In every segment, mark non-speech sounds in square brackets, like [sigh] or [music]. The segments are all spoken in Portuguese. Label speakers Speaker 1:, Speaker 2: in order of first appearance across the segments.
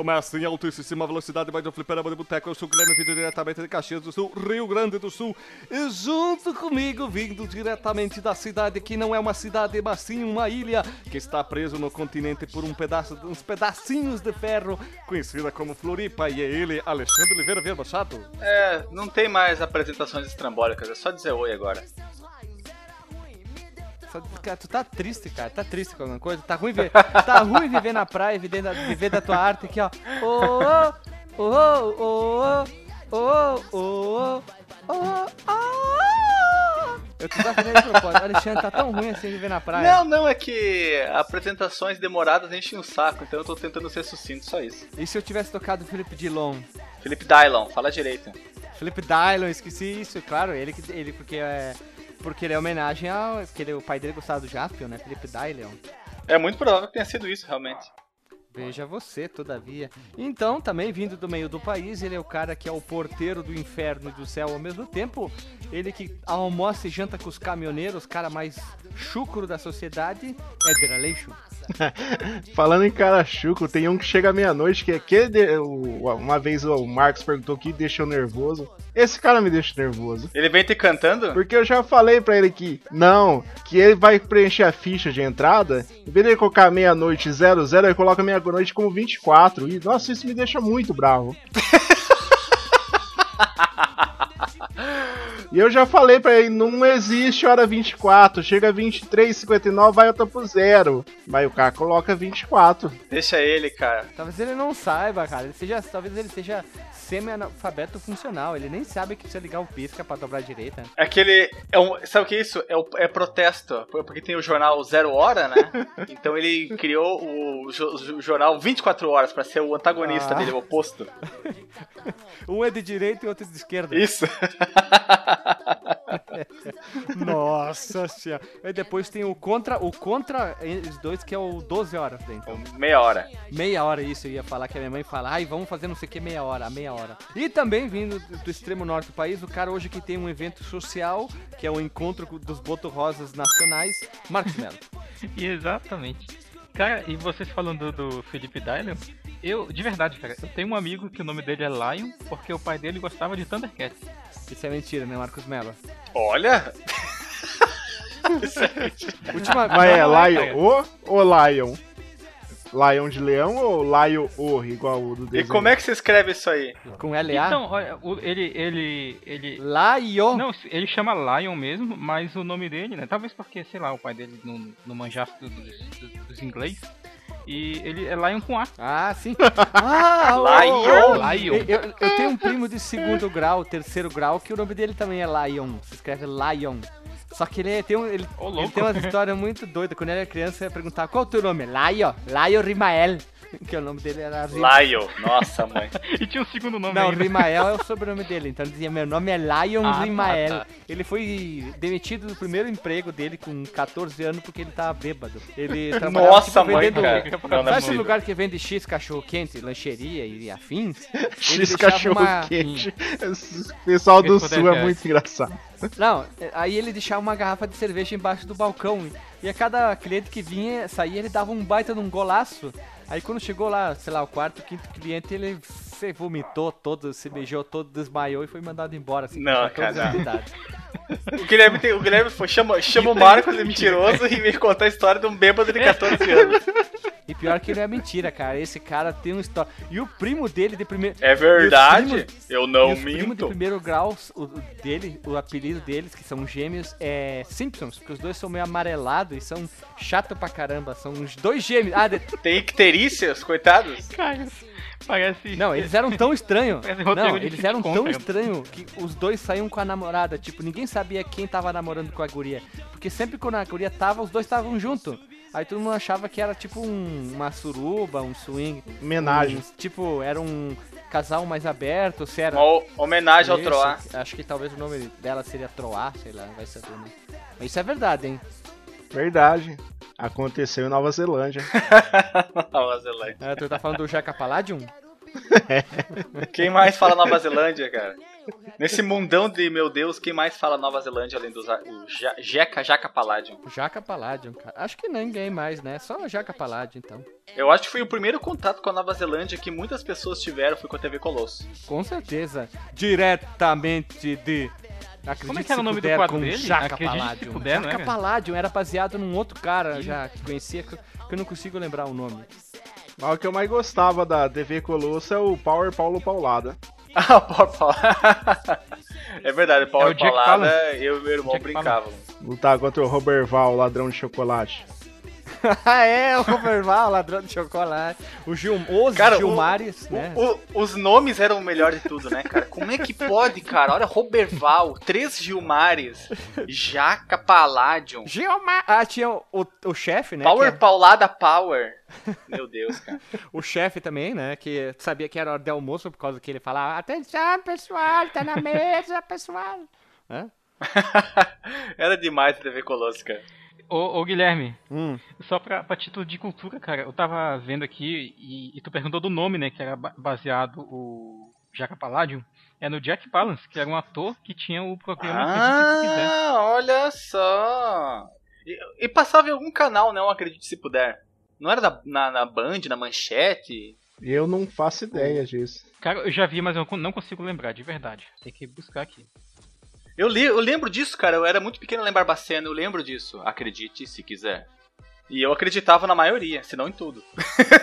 Speaker 1: é começa em altíssima velocidade, mais um fliperama de boteco. Eu sou o Guilherme, vindo diretamente de Caxias do Sul, Rio Grande do Sul. E junto comigo, vindo diretamente da cidade que não é uma cidade, mas sim uma ilha, que está preso no continente por um pedaço, uns pedacinhos de ferro, conhecida como Floripa. E é ele, Alexandre Oliveira Vieira Machado.
Speaker 2: É, não tem mais apresentações estrambólicas, é só dizer oi agora.
Speaker 3: Cara, tu tá triste, cara. Tá triste com alguma coisa? Tá ruim, viver tá ruim viver na praia, viver da, viver da tua arte aqui, ó. Ô, ô, ô, ô, ô, ô, ô, eu tô fazendo de propósito. Alexandre, tá tão ruim assim viver na praia.
Speaker 2: Não, não, é que apresentações demoradas enchem o saco, então eu tô tentando ser sucinto, só isso.
Speaker 3: E se eu tivesse tocado Felipe Dillon?
Speaker 2: Felipe Dylon, fala direito.
Speaker 3: Felipe Dylon, esqueci isso, claro, ele que ele porque é porque ele é homenagem ao. Porque ele- o pai dele gostava do Jaspion, né? Felipe Dylon.
Speaker 2: É muito provável que tenha sido isso, realmente.
Speaker 3: Veja você, todavia. Então, também vindo do meio do país, ele é o cara que é o porteiro do inferno e do céu ao mesmo tempo. Ele que almoça e janta com os caminhoneiros, cara mais chucro da sociedade, Éder Aleixo. [laughs]
Speaker 4: Falando em cara chuco, tem um que chega à meia-noite, que é que de- uma vez o Marcos perguntou o que deixou nervoso. Esse cara me deixa nervoso.
Speaker 2: Ele vem te cantando?
Speaker 4: Porque eu já falei pra ele que não, que ele vai preencher a ficha de entrada, em vez de ele colocar meia-noite 00, ele coloca meia-noite como 24. E nossa, isso me deixa muito bravo. [laughs] E eu já falei pra ele, não existe hora 24, chega 23, 59, vai outra pro zero. Mas o cara coloca 24.
Speaker 2: Deixa ele, cara.
Speaker 3: Talvez ele não saiba, cara. Ele seja, talvez ele seja semi-analfabeto funcional. Ele nem sabe que precisa ligar o pisca pra dobrar a direita.
Speaker 2: É que ele. É um, sabe o que é isso? É, o- é protesto. Porque tem o jornal Zero Hora, né? [laughs] Então ele criou o, o jornal 24 horas pra ser o antagonista
Speaker 3: Ah.
Speaker 2: dele, o oposto. [laughs]
Speaker 3: Um é de direita e outro é de esquerda.
Speaker 2: Isso. [laughs]
Speaker 3: Nossa senhora. E depois tem o contra, o contra eles dois, que é o 12 horas dentro.
Speaker 2: Meia hora.
Speaker 3: Meia hora isso, eu ia falar que a minha mãe fala, ai, vamos fazer não sei o que meia hora, meia hora. E também vindo do extremo norte do país, o cara hoje que tem um evento social, que é o encontro com- dos Boto Rosas nacionais, Marcos Melo. [laughs]
Speaker 5: Exatamente. Cara, e vocês falando do, do Felipe Dylan, eu, de verdade, cara, eu tenho um amigo que o nome dele é Lion, porque o pai dele gostava de Thundercats.
Speaker 3: Isso é mentira, né, Marcos Melo?
Speaker 2: Olha! [laughs]
Speaker 3: Última
Speaker 4: Mas é
Speaker 5: é,
Speaker 4: Lion o ou Lion? Lion de leão ou Lion o, igual o do
Speaker 2: E
Speaker 4: desenho?
Speaker 2: como é que se escreve isso aí?
Speaker 3: com LA.
Speaker 5: Então, ele, ele, ele...
Speaker 3: Laio.
Speaker 5: Não, ele chama Lion mesmo, mas o nome dele, né? Talvez porque, sei lá, o pai dele não, não manjasse dos, dos, dos inglês. E ele é Lion com A.
Speaker 3: Ah, sim. [laughs] Ah,
Speaker 2: Lion.
Speaker 5: Lion.
Speaker 3: Eu, eu- tenho um primo de segundo grau, terceiro grau, que o nome dele também é Lion. Se escreve Lion. Só que ele tem, um, ele,
Speaker 5: Ô,
Speaker 3: ele tem uma história muito doida. Quando ele era criança, eu ia perguntar qual é o teu nome? Lion. Lion Rimael. [laughs] Que o nome dele era
Speaker 2: Lion. Nossa, mãe.
Speaker 5: E tinha um segundo nome
Speaker 3: Não,
Speaker 5: ainda.
Speaker 3: Rimael é o sobrenome dele. Então ele dizia: Meu nome é Lion
Speaker 5: Ah, tá,
Speaker 3: Rimael.
Speaker 5: tá.
Speaker 3: Ele foi demitido do primeiro emprego dele com 14 anos porque ele tava bêbado. Ele [laughs] trabalhava
Speaker 2: Nossa,
Speaker 3: tipo,
Speaker 2: mãe,
Speaker 3: vendendo.
Speaker 2: cara. Não, não é
Speaker 3: Sabe esse lugar que vende X, cachorro quente, lancheria e afins? [laughs]
Speaker 4: X cachorro
Speaker 3: uma-
Speaker 4: quente. Esse pessoal do sul é muito engraçado.
Speaker 3: Não, aí ele deixava uma garrafa de cerveja embaixo do balcão. E a cada cliente que vinha, saía, ele dava um baita num golaço. Aí quando chegou lá, sei lá, o quarto, quinto cliente, ele se vomitou todo, se beijou todo, desmaiou e foi mandado embora. Assim,
Speaker 2: Não,
Speaker 3: com 14
Speaker 2: cara. O Guilherme, tem, o Guilherme foi, chama, chama o Marcos de mentiroso e me contar a história de um bêbado de 14 [laughs] anos.
Speaker 3: E pior que não é mentira, cara. Esse cara tem uma história. E o primo dele de primeiro.
Speaker 2: É verdade?
Speaker 3: Os primos-
Speaker 2: Eu não
Speaker 3: e os primos de
Speaker 2: minto.
Speaker 3: primeiro grau, o, o dele, o apelido deles, que são gêmeos, é Simpsons, porque os dois são meio amarelados e são chato pra caramba. São os dois gêmeos. Ah, de-
Speaker 2: Tem icterícias, coitados?
Speaker 5: Cara, parece...
Speaker 3: Não, [laughs] eles eram tão estranhos. Não, eles eram tão estranhos que os dois saíam com a namorada. Tipo, ninguém sabia quem tava namorando com a guria. Porque sempre quando a guria tava, os dois estavam junto. Aí todo mundo achava que era tipo um- uma suruba, um swing.
Speaker 4: Homenagem.
Speaker 3: um- tipo, era um casal mais aberto, se era.
Speaker 2: Uma ho- homenagem ao
Speaker 3: Isso,
Speaker 2: Troá.
Speaker 3: Acho que talvez o nome dela seria Troá, sei lá, vai saber, né? Mas isso é verdade, hein?
Speaker 4: Verdade. Aconteceu em Nova Zelândia. [laughs]
Speaker 2: Nova Zelândia.
Speaker 3: Ah, tu tá falando do Jaca Palladium?
Speaker 2: Quem mais fala Nova Zelândia, cara? Nesse mundão de meu Deus, quem mais fala Nova Zelândia além do Ja- Jeca Jaca Palladium?
Speaker 3: Jaca Palladium, cara. Acho que ninguém mais, né? Só o Jaca Palladium, então.
Speaker 2: Eu acho que foi o primeiro contato com a Nova Zelândia que muitas pessoas tiveram foi com a TV Colosso.
Speaker 3: Com certeza. Diretamente de. Acredite
Speaker 5: Como é que era o nome do
Speaker 3: puder,
Speaker 5: quadro
Speaker 3: com
Speaker 5: dele?
Speaker 3: Jaca
Speaker 5: Acredite
Speaker 3: Palladium.
Speaker 5: puder,
Speaker 3: Jaca
Speaker 5: era?
Speaker 3: Palladium era baseado num outro cara já que conhecia, que eu, que eu não consigo lembrar o nome.
Speaker 4: Mas o que eu mais gostava da TV Colosso é o Power Paulo Paulada. [laughs]
Speaker 2: Ah, o Power Paulada. [laughs] É verdade, o Power
Speaker 5: É o
Speaker 2: Paulada, eu e meu irmão
Speaker 5: Jack
Speaker 2: brincávamos.
Speaker 4: Lutar contra o Roberval, ladrão de chocolate. [laughs]
Speaker 3: Ah, é, o Roberval, ladrão de chocolate. O Gil, os
Speaker 2: Cara, o-
Speaker 3: Gilmares, né?
Speaker 2: O- os nomes eram o melhor de tudo, né, cara? Como é que pode, cara? Olha, Roberval, três Gilmares, Jaca Palladium,
Speaker 3: Gilmar. Ah, tinha o, o, o chefe, né?
Speaker 2: Power
Speaker 3: que
Speaker 2: Paulada Power. Meu Deus, cara.
Speaker 3: é- [laughs] o chefe também, né? Que sabia que era hora de almoço por causa que ele falava: Atenção, pessoal, tá na mesa, pessoal. Hã? [laughs]
Speaker 2: Era demais a TV Colosso, cara.
Speaker 5: Ô, ô, Guilherme,
Speaker 3: Hum.
Speaker 5: só pra, pra título de cultura, cara, eu tava vendo aqui e, e tu perguntou do nome, né, que era ba- baseado o Jaca Palladium. É no Jack Palance, que era um ator que tinha o programa Acredite Se Quiser.
Speaker 2: Ah, olha só. E, e passava em algum canal, não acredite se puder. Não era da- na, na Band, na Manchete?
Speaker 4: Eu não faço ideia disso.
Speaker 5: Cara, eu já vi, mas eu não consigo lembrar, de verdade. Tem que buscar aqui.
Speaker 2: Eu, li, eu lembro disso, cara. Eu era muito pequeno em Barbacena, eu lembro disso. Acredite se quiser. E eu acreditava na maioria, se não em tudo.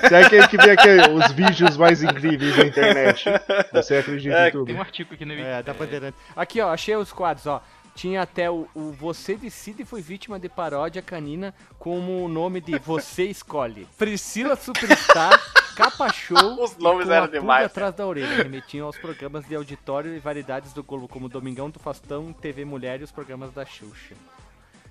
Speaker 4: Você é aquele que vê aquele- os vídeos mais incríveis da internet. Você acredita
Speaker 2: É,
Speaker 4: em tudo.
Speaker 5: Tem um artigo aqui no
Speaker 3: É, da Bandeirantes. Aqui, ó, achei os quadros, ó. Tinha até o, o Você Decide foi vítima de paródia canina como o nome de Você Escolhe. Priscila Superstar, Capa Show [laughs]
Speaker 2: Os nomes eram demais,
Speaker 3: atrás da orelha. Remetiam aos programas de auditório e variedades do Globo, como Domingão do Faustão, TV Mulher e os programas da Xuxa.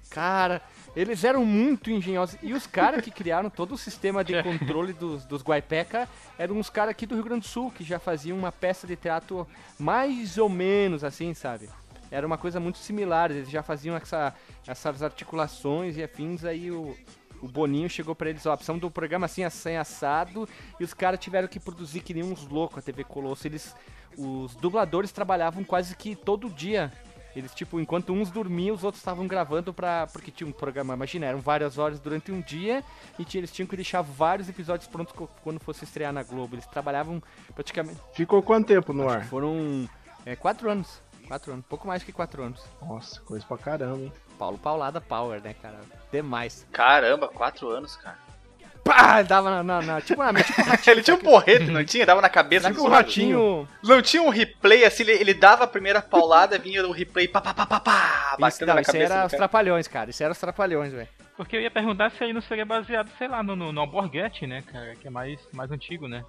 Speaker 3: Cara, eles eram muito engenhosos. E os caras que criaram todo o sistema de [laughs] controle dos, dos Guaipeca eram uns caras aqui do Rio Grande do Sul, que já faziam uma peça de teatro mais ou menos assim, sabe? Era uma coisa muito similar, eles já faziam essa, essas articulações e afins, aí o, o Boninho chegou pra eles, ó, precisamos do programa assim, assim, assado, e os caras tiveram que produzir que nem uns loucos a TV Colosso. Eles, os dubladores trabalhavam quase que todo dia. Eles, tipo, enquanto uns dormiam, os outros estavam gravando pra. Porque tinha um programa, imagina, eram várias horas durante um dia e eles tinham que deixar vários episódios prontos quando fosse estrear na Globo. Eles trabalhavam praticamente.
Speaker 4: Ficou quanto tempo no ar?
Speaker 3: Foram é, quatro anos. Quatro anos, pouco mais que quatro anos.
Speaker 4: Nossa, coisa pra caramba, hein?
Speaker 3: Paulo Paulada Power, né, cara? Demais.
Speaker 2: Caramba, quatro anos, cara.
Speaker 3: Pá! Dava na. na, na- tipo, na, tipo um [laughs] ratinho.
Speaker 2: Ele tinha um porrete, não tinha? Dava na cabeça
Speaker 3: Sabe
Speaker 2: dos
Speaker 3: o
Speaker 2: outros.
Speaker 3: ratinho.
Speaker 2: Não tinha um replay assim, ele, ele dava a primeira paulada, vinha o replay, pá, pá, pá, pá, pá,
Speaker 3: Isso,
Speaker 2: batendo
Speaker 3: não,
Speaker 2: na
Speaker 3: isso
Speaker 2: cabeça
Speaker 3: era
Speaker 2: do
Speaker 3: os trapalhões, cara. Isso era os trapalhões, velho.
Speaker 5: Porque eu ia perguntar se aí não seria baseado, sei lá, no, no, no Alborguete, né, cara? Que é mais, mais antigo, né?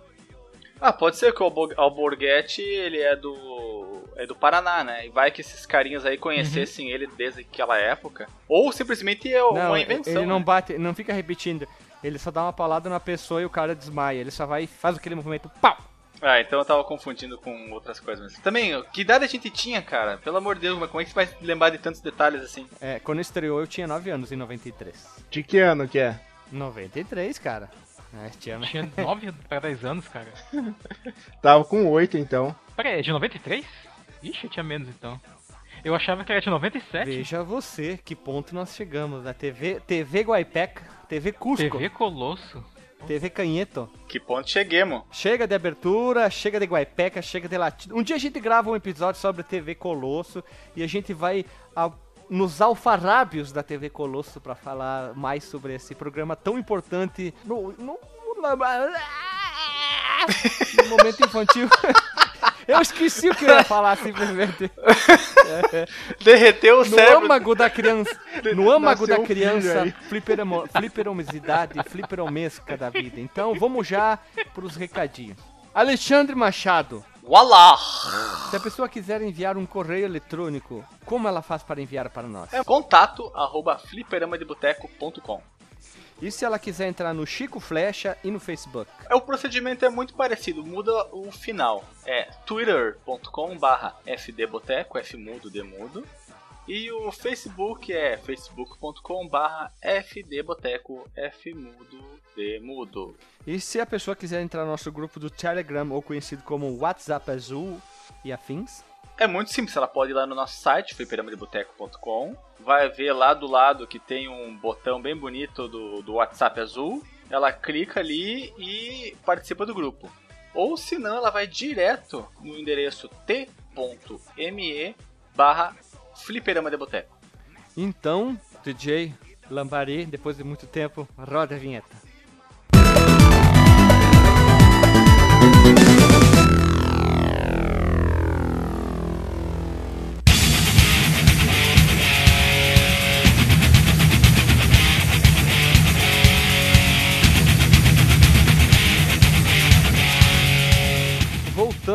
Speaker 2: Ah, pode ser que o Albo- Alborguete, ele é do é do Paraná, né? E vai que esses carinhas aí conhecessem ele desde aquela época. Ou simplesmente é
Speaker 3: Não,
Speaker 2: uma invenção.
Speaker 3: ele não
Speaker 2: né?
Speaker 3: bate, não fica repetindo. Ele só dá uma paulada na pessoa e o cara desmaia. Ele só vai e faz aquele movimento, pau!
Speaker 2: Ah, então eu tava confundindo com outras coisas. Mas também, que idade a gente tinha, cara? Pelo amor de Deus, mas como é que você vai lembrar de tantos detalhes assim?
Speaker 3: É, quando estreou eu tinha 9 anos, em 93.
Speaker 4: De que ano que é?
Speaker 3: 93, cara. É, tinha...
Speaker 5: Tinha 9 pra 10 anos, cara. [laughs]
Speaker 4: Tava com oito, então.
Speaker 5: Pera aí, é de 93? Ixi, eu tinha menos então. Eu achava que era de 97.
Speaker 3: Veja você que ponto nós chegamos. Na TV, TV Guaipeca, TV Cusco,
Speaker 5: TV
Speaker 3: TV,
Speaker 5: Colosso.
Speaker 3: Canheto.
Speaker 2: Que ponto cheguemos?
Speaker 3: Chega de abertura, chega de Guaipeca, chega de latino. Um dia a gente grava um episódio sobre TV Colosso e a gente vai a- nos alfarrábios da TV Colosso pra falar mais sobre esse programa tão importante no, no, no- no momento infantil. [laughs] Eu esqueci o que eu ia falar simplesmente. [laughs]
Speaker 2: Derreteu o
Speaker 3: No
Speaker 2: cérebro.
Speaker 3: âmago da criança, [laughs] no âmago
Speaker 4: Nasceu
Speaker 3: da
Speaker 4: um
Speaker 3: criança,
Speaker 4: aí.
Speaker 3: fliperamo, fliperomicidade, fliperomesca da vida. Então vamos já pros recadinhos. Alexandre Machado,
Speaker 2: Wallah!
Speaker 3: se a pessoa quiser enviar um correio eletrônico, como ela faz para enviar para nós?
Speaker 2: É contato arroba fliperamadeboteco.com.
Speaker 3: E se ela quiser entrar no Chico Flecha e no Facebook?
Speaker 2: É, o procedimento é muito parecido, muda o final. É twitter.com barra fdboteco, fmudo, demudo. E o Facebook é facebook.com barra fdboteco, fmudo, demudo.
Speaker 3: E se a pessoa quiser entrar no nosso grupo do Telegram, ou conhecido como WhatsApp Azul e afins?
Speaker 2: É muito simples, ela pode ir lá no nosso site, fliperamadeboteco.com, vai ver lá do lado que tem um botão bem bonito do, do WhatsApp azul, ela clica ali e participa do grupo. Ou se não, ela vai direto no endereço t.me barra fliperama de boteco.
Speaker 3: Então, DJ Lambari, depois de muito tempo, roda a vinheta.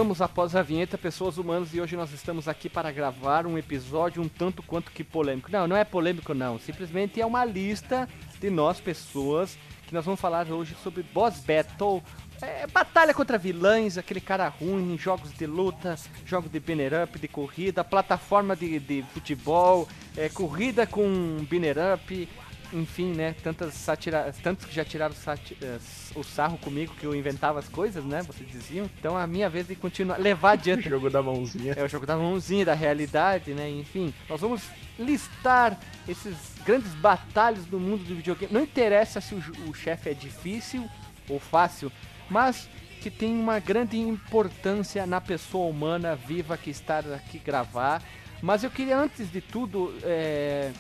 Speaker 3: Voltamos após a vinheta Pessoas Humanas e hoje nós estamos aqui para gravar um episódio um tanto quanto que polêmico. Não, não é polêmico não, simplesmente é uma lista de nós pessoas que nós vamos falar hoje sobre boss battle, é, batalha contra vilãs, aquele cara ruim, jogos de luta, jogos de banner up, de corrida, plataforma de, de futebol, é, corrida com banner up, enfim, né? Tantas satira... Tantos que já tiraram eh, o sarro comigo que eu inventava as coisas, né? Vocês diziam. Então a minha vez de continuar, levar [laughs] adiante.
Speaker 4: Jogo da mãozinha.
Speaker 3: É o jogo da mãozinha, da realidade, né? Enfim, nós vamos listar esses grandes batalhas do mundo do videogame. Não interessa se o, o chefe é difícil ou fácil, mas que tem uma grande importância na pessoa humana viva que está aqui gravar. Mas eu queria, antes de tudo, é,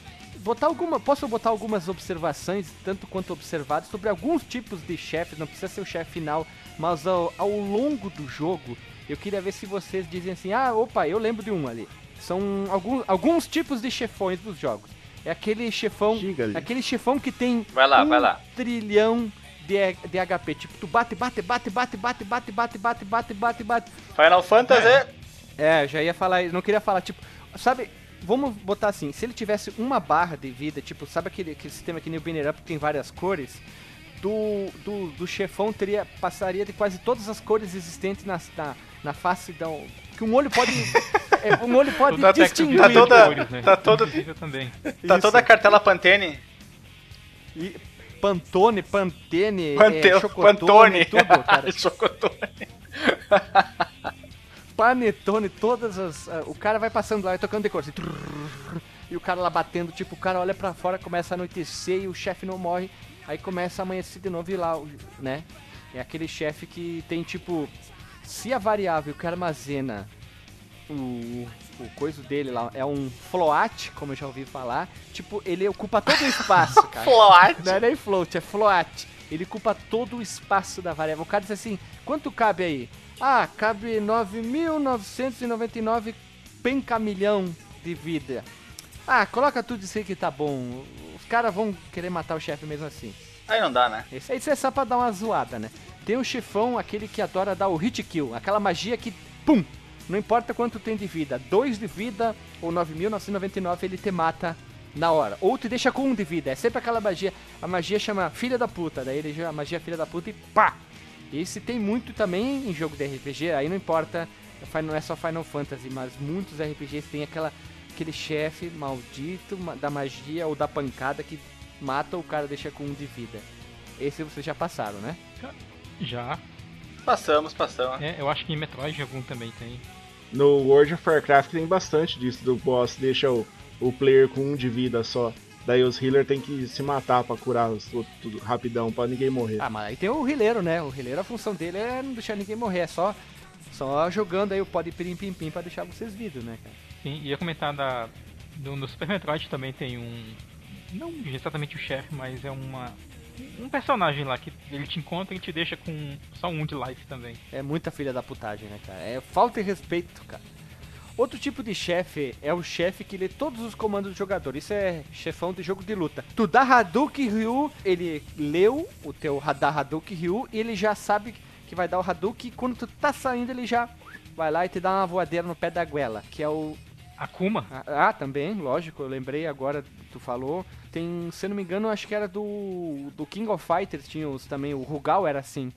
Speaker 3: botar alguma. Posso botar algumas observações, tanto quanto observadas, sobre alguns tipos de chefes, não precisa ser o chefe final, mas ao, ao longo do jogo, eu queria ver se vocês dizem assim, ah, opa, eu lembro de um ali. São alguns, alguns tipos de chefões dos jogos. É aquele chefão. Aquele chefão que tem
Speaker 2: Vai lá,
Speaker 3: um
Speaker 2: vai lá.
Speaker 3: trilhão de, de HP. Tipo, tu bate, bate, bate, bate, bate, bate, bate, bate, bate, bate, bate.
Speaker 2: Final Fantasy.
Speaker 3: É, já ia falar, não queria falar, tipo, sabe, vamos botar assim, se ele tivesse uma barra de vida, tipo, sabe aquele, aquele sistema que nem o Banner Up que tem várias cores? Do, do, do chefão teria, passaria de quase todas as cores existentes na, na, na face da. Que um olho pode. [laughs] é, um olho pode
Speaker 5: Toda a
Speaker 3: distinguir.
Speaker 2: Tá toda-
Speaker 5: cores, né?
Speaker 2: tá toda-
Speaker 5: também.
Speaker 2: Tá toda a cartela Pantene.
Speaker 3: E Pantone, Pantene,
Speaker 2: Pante-
Speaker 3: é, Chocotone,
Speaker 2: Pantone.
Speaker 3: tudo, cara. [laughs]
Speaker 2: Chocotone. [laughs]
Speaker 3: Panetone, todas as. ah, o cara vai passando lá e tocando decor assim. trrr, E o cara lá batendo, tipo, o cara olha pra fora, começa a anoitecer e o chefe não morre. Aí começa a amanhecer de novo e lá, o- né? É aquele chefe que tem, tipo. Se a variável que armazena o, o coisa dele lá é um float, como eu já ouvi falar, tipo, ele ocupa todo o espaço, [laughs] cara.
Speaker 2: Float.
Speaker 3: Não é nem float, é float. Ele ocupa todo o espaço da variável. O cara diz assim, quanto cabe aí? Ah, cabe 9.999 pencamilhão de vida. Ah, coloca tudo isso aí que tá bom. Os caras vão querer matar o chefe mesmo assim.
Speaker 2: Aí não dá, né?
Speaker 3: Esse, isso é só pra dar uma zoada, né? Tem o chefão, aquele que adora dar o hit kill. Aquela magia que, pum, não importa quanto tem de vida. 2 de vida ou 9.999 ele te mata na hora. Ou te deixa com um de vida. É sempre aquela magia. A magia chama filha da puta. Daí ele já a magia filha da puta e pá! Esse tem muito também em jogo de RPG. Aí não importa, não é só Final Fantasy, mas muitos RPGs tem aquela, aquele chefe maldito ma- da magia ou da pancada que mata o cara deixa com um de vida. Esse vocês já passaram, né?
Speaker 5: Já.
Speaker 2: Passamos, passamos.
Speaker 5: É, eu acho que em Metroid algum também tem.
Speaker 4: No World of Warcraft tem bastante disso, do boss deixa o, o player com um de vida só. Daí os healers tem que se matar pra curar os, tudo, tudo rapidão, pra ninguém morrer.
Speaker 3: Ah, mas aí tem o rileiro, né? O rileiro, a função dele é não deixar ninguém morrer, é só, só jogando aí o pode pirim pim pim pra deixar vocês vivos, né, cara?
Speaker 5: Sim, ia comentar da. Do, no Super Metroid também tem um. Não exatamente o chefe, mas é uma. Um personagem lá que ele te encontra e te deixa com só um de life também.
Speaker 3: É muita filha da putagem, né, cara? É falta de respeito, cara. Outro tipo de chefe é o chefe que lê todos os comandos do jogador. Isso é chefão de jogo de luta. Tu dá Hadouken Ryu, ele leu o teu da Hadouken Ryu e ele já sabe que vai dar o Hadouken. E quando tu tá saindo, ele já vai lá e te dá uma voadeira no pé da goela, que é o
Speaker 5: Akuma?
Speaker 3: Ah, ah, também, lógico, eu lembrei agora, tu falou. Tem, se eu não me engano, acho que era do, do King of Fighters, tinha os, também, o Rugal era assim.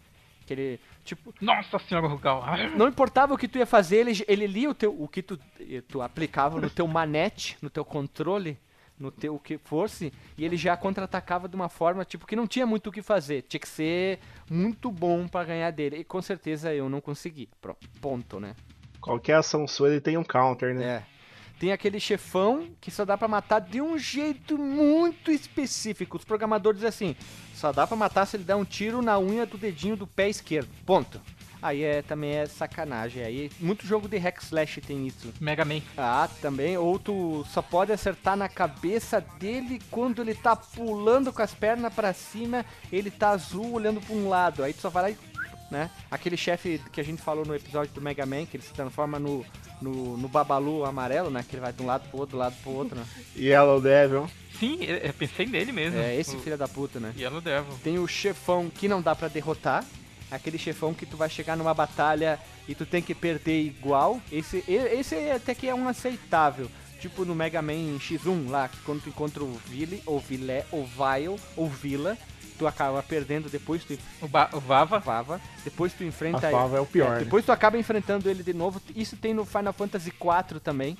Speaker 3: Que ele, tipo,
Speaker 5: Nossa senhora, Rugal!
Speaker 3: Não importava o que tu ia fazer, ele, ele lia o, teu, o que tu, tu aplicava no teu manete, no teu controle, no teu o que fosse, e ele já contra-atacava de uma forma, tipo, que não tinha muito o que fazer. Tinha que ser muito bom pra ganhar dele. E com certeza eu não consegui. Pro- Ponto, né?
Speaker 4: Qualquer ação sua ele tem um counter, né?
Speaker 3: É. Tem aquele chefão que só dá pra matar de um jeito muito específico. Os programadores dizem assim: só dá pra matar se ele der um tiro na unha do dedinho do pé esquerdo. Ponto. Aí é, também é sacanagem. Aí muito jogo de hack slash tem isso.
Speaker 5: Mega Man.
Speaker 3: Ah, também. Ou tu só pode acertar na cabeça dele quando ele tá pulando com as pernas pra cima, ele tá azul olhando pra um lado. Aí tu só vai lá e. Né? Aquele chefe que a gente falou no episódio do Mega Man, que ele se transforma no, no, no Babalu amarelo, né? Que ele vai de um lado pro outro, do lado pro outro, né? [laughs]
Speaker 4: Yellow Devil.
Speaker 5: Sim, eu eu pensei nele mesmo.
Speaker 3: É esse
Speaker 5: O
Speaker 3: filho da puta, né?
Speaker 5: Yellow Devil.
Speaker 3: Tem o chefão que não dá pra derrotar. Aquele chefão que tu vai chegar numa batalha e tu tem que perder igual. Esse, esse até que é um aceitável. Tipo no Mega Man X1 lá, que quando tu encontra o Vile, ou Vilé, ou Vile, ou Vila, tu acaba perdendo, depois tu
Speaker 5: O, ba o Vava.
Speaker 3: Vava, depois tu
Speaker 4: A
Speaker 3: enfrenta
Speaker 4: fava é o pior,
Speaker 3: é,
Speaker 4: né?
Speaker 3: depois tu acaba enfrentando ele de novo. Isso tem no Final Fantasy IV também.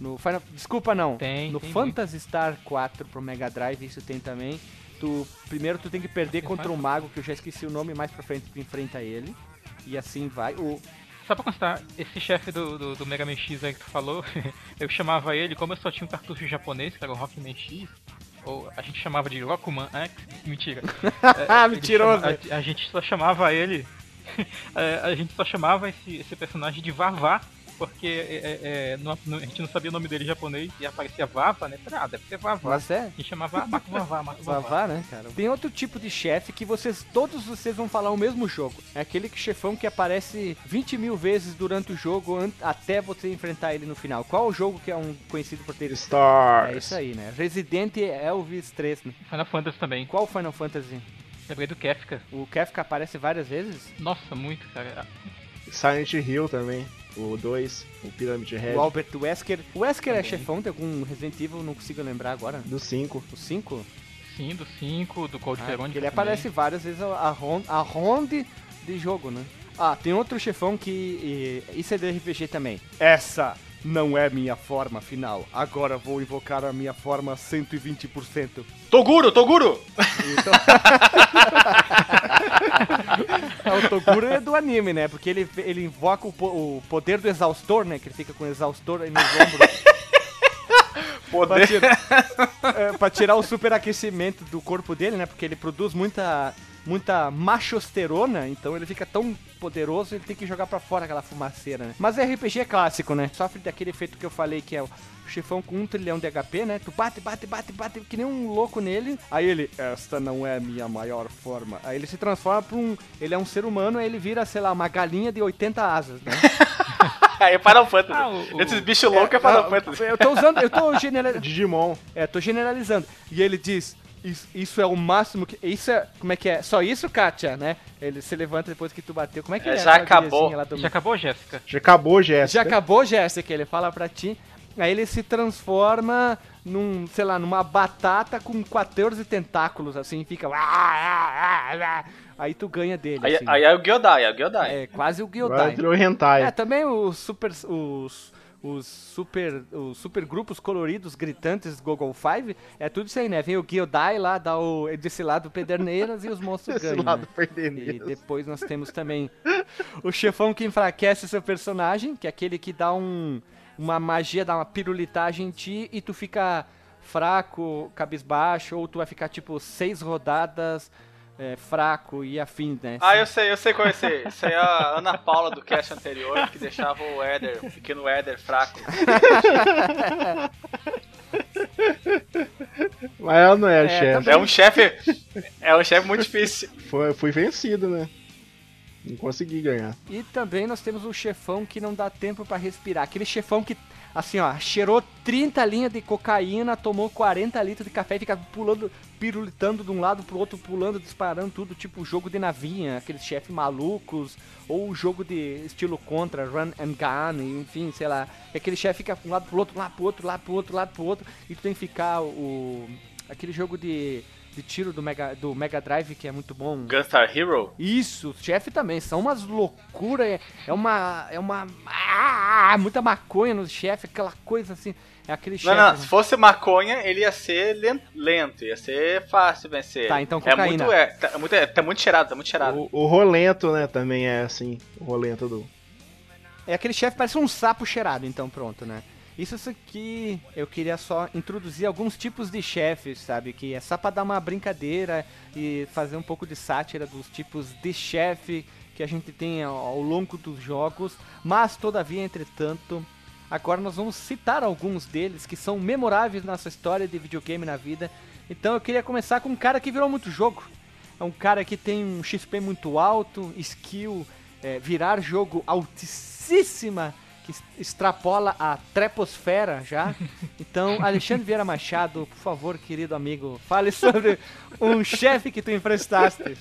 Speaker 3: No Final, desculpa não.
Speaker 5: Tem,
Speaker 3: no
Speaker 5: tem
Speaker 3: Phantasy Star 4 pro Mega Drive isso tem também. Tu primeiro tu tem que perder
Speaker 5: Tem
Speaker 3: contra um mago que eu já esqueci o nome, mais pra frente tu enfrenta ele. E assim vai. O
Speaker 5: Só pra constar, esse chefe do, do, do Mega Man X aí que tu falou, [laughs] eu chamava ele, como eu só tinha um cartucho japonês, que era o Rockman X, ou a gente chamava de Rokuman X, [laughs] mentira. [laughs]
Speaker 3: Ah,
Speaker 5: ele
Speaker 3: mentiroso.
Speaker 5: chama- a, a gente só chamava ele, [laughs] é, a gente só chamava esse, esse personagem de Vavá, porque é, é, não- não- a gente não sabia o nome dele em japonês e aparecia Vava, né? Falei, Ah, deve ser Vavá.
Speaker 3: Mas é.
Speaker 5: A gente chamava Vavá, Mato Vavá.
Speaker 3: Vavá, né, cara? Tem outro tipo de chefe que vocês, todos vocês vão falar o mesmo jogo. É aquele que- chefão que aparece 20 mil vezes durante o jogo até você enfrentar ele no final. Qual o jogo que é um conhecido por ter
Speaker 4: Stars.
Speaker 3: É isso aí, né? Resident Elvis 3, né?
Speaker 5: Final Fantasy também.
Speaker 3: Qual Final Fantasy?
Speaker 5: Lembrei do Kefka.
Speaker 3: O Kefka aparece várias vezes?
Speaker 5: Nossa, muito, cara.
Speaker 4: Silent Hill também. O 2, o Pyramid Head.
Speaker 3: O Albert Wesker. O Wesker é
Speaker 5: Também.
Speaker 3: chefão de algum Resident Evil, não consigo lembrar agora.
Speaker 4: Do 5.
Speaker 3: O 5?
Speaker 5: Sim, do 5, do Code
Speaker 3: Ah,
Speaker 5: Verônica.
Speaker 3: ele
Speaker 5: também.
Speaker 3: aparece várias vezes a, a, ron- a ronde de jogo, né? Ah, tem outro chefão que. e- isso é de RPG também. Essa não é minha forma final. Agora vou invocar a minha forma 120%.
Speaker 2: Toguro, Toguro!
Speaker 3: Então... É, o Toguro é do anime, né? Porque ele, ele invoca o, po- o poder do exaustor, né? Que ele fica com o exaustor aí nos ombros. [laughs] pra,
Speaker 2: Poder.
Speaker 3: tirar, é, pra tirar o superaquecimento do corpo dele, né? Porque ele produz muita, muita machosterona, então ele fica tão poderoso, ele tem que jogar pra fora aquela fumaceira, né? Mas RPG é clássico, né? Sofre daquele efeito que eu falei que é o chefão com um trilhão de HP, né? Tu bate, bate, bate, bate, que nem um louco nele. Aí ele, esta não é minha maior forma. Aí ele se transforma pra um. Ele é um ser humano, aí ele vira, sei lá, uma galinha de 80 asas, né? [laughs]
Speaker 2: Aí é Final Fantasy.
Speaker 5: Ah, o-
Speaker 2: Esses bichos loucos é Final Fantasy.
Speaker 3: Eu tô usando, eu tô [laughs] generalizando.
Speaker 4: Digimon.
Speaker 3: É, tô generalizando. E ele diz: isso, isso é o máximo que. Isso é. Como é que é? Só isso, Kátia, né? Ele se levanta depois que tu bateu. Como é que
Speaker 2: É,
Speaker 3: é?
Speaker 2: já acabou.
Speaker 3: do-
Speaker 5: Já acabou, Jéssica?
Speaker 4: Já acabou, Jéssica.
Speaker 3: Já acabou, Jéssica? Ele fala pra ti. Aí ele se transforma num, sei lá, numa batata com 14 tentáculos, assim, fica. Aí tu ganha dele.
Speaker 2: Aí,
Speaker 3: assim.
Speaker 2: aí é o Gyodai, é o Gyodai.
Speaker 3: É quase o Gyodai.
Speaker 4: virou hentai.
Speaker 3: É, também os super. Os, os super. Os super grupos coloridos, gritantes Google Five, é tudo isso aí, né? Vem o Gyodai lá, dá o. desse lado Pederneiras e os monstros ganham.
Speaker 4: lado
Speaker 3: né? E depois nós temos também o chefão que enfraquece seu personagem, que é aquele que dá um, uma magia, dá uma pirulitagem em ti e tu fica fraco, cabisbaixo, ou tu vai ficar tipo seis rodadas é, fraco e afim, né?
Speaker 2: Ah, eu sei, eu sei qual é esse. Isso aí é a Ana Paula do cast anterior que deixava o Éder, o pequeno Éder fraco.
Speaker 4: Mas ela não é,
Speaker 3: É,
Speaker 4: chefe.
Speaker 2: É um chefe. É um chefe muito difícil.
Speaker 4: Foi, fui vencido, né? Não consegui ganhar.
Speaker 3: E também nós temos o chefão que não dá tempo pra respirar. Aquele chefão que, assim, ó, cheirou 30 linhas de cocaína, tomou 40 litros de café e fica pulando, pirulitando de um lado pro outro, pulando, disparando tudo, tipo jogo de navinha, aqueles chefes malucos, ou jogo de estilo contra, run and gun, enfim, sei lá. Aquele chefe fica de um lado pro outro, lá pro outro, lá pro outro, lá pro outro, e tu tem que ficar o. aquele jogo de. De tiro do Mega, do Mega Drive que é muito bom.
Speaker 2: Gunstar Hero?
Speaker 3: Isso, os chefes também, são umas loucuras, é, é uma. É uma. Ah, muita maconha nos chefes, aquela coisa assim. É aquele
Speaker 2: Não,
Speaker 3: chefe.
Speaker 2: não, se fosse maconha, ele ia ser len- lento, ia ser fácil vencer.
Speaker 3: Tá, então
Speaker 2: é
Speaker 3: cocaína.
Speaker 2: muito, é, tá, é muito, é, tá muito cheirado, tá muito cheirado.
Speaker 4: O, o Rolento, né, também é assim. O Rolento do.
Speaker 3: É aquele chefe parece um sapo cheirado, então pronto, né? Isso aqui eu queria só introduzir alguns tipos de chefes, sabe? Que é só pra dar uma brincadeira e fazer um pouco de sátira dos tipos de chefe que a gente tem ao longo dos jogos. Mas, todavia, entretanto, agora nós vamos citar alguns deles que são memoráveis na nossa história de videogame na vida. Então eu queria começar com um cara que virou muito jogo. É um cara que tem um XP muito alto, skill, é, virar jogo altíssima, que extrapola a treposfera já. [laughs] Então, Alexandre Vieira Machado, por favor, querido amigo, fale sobre um chefe que tu enfrentaste. [laughs]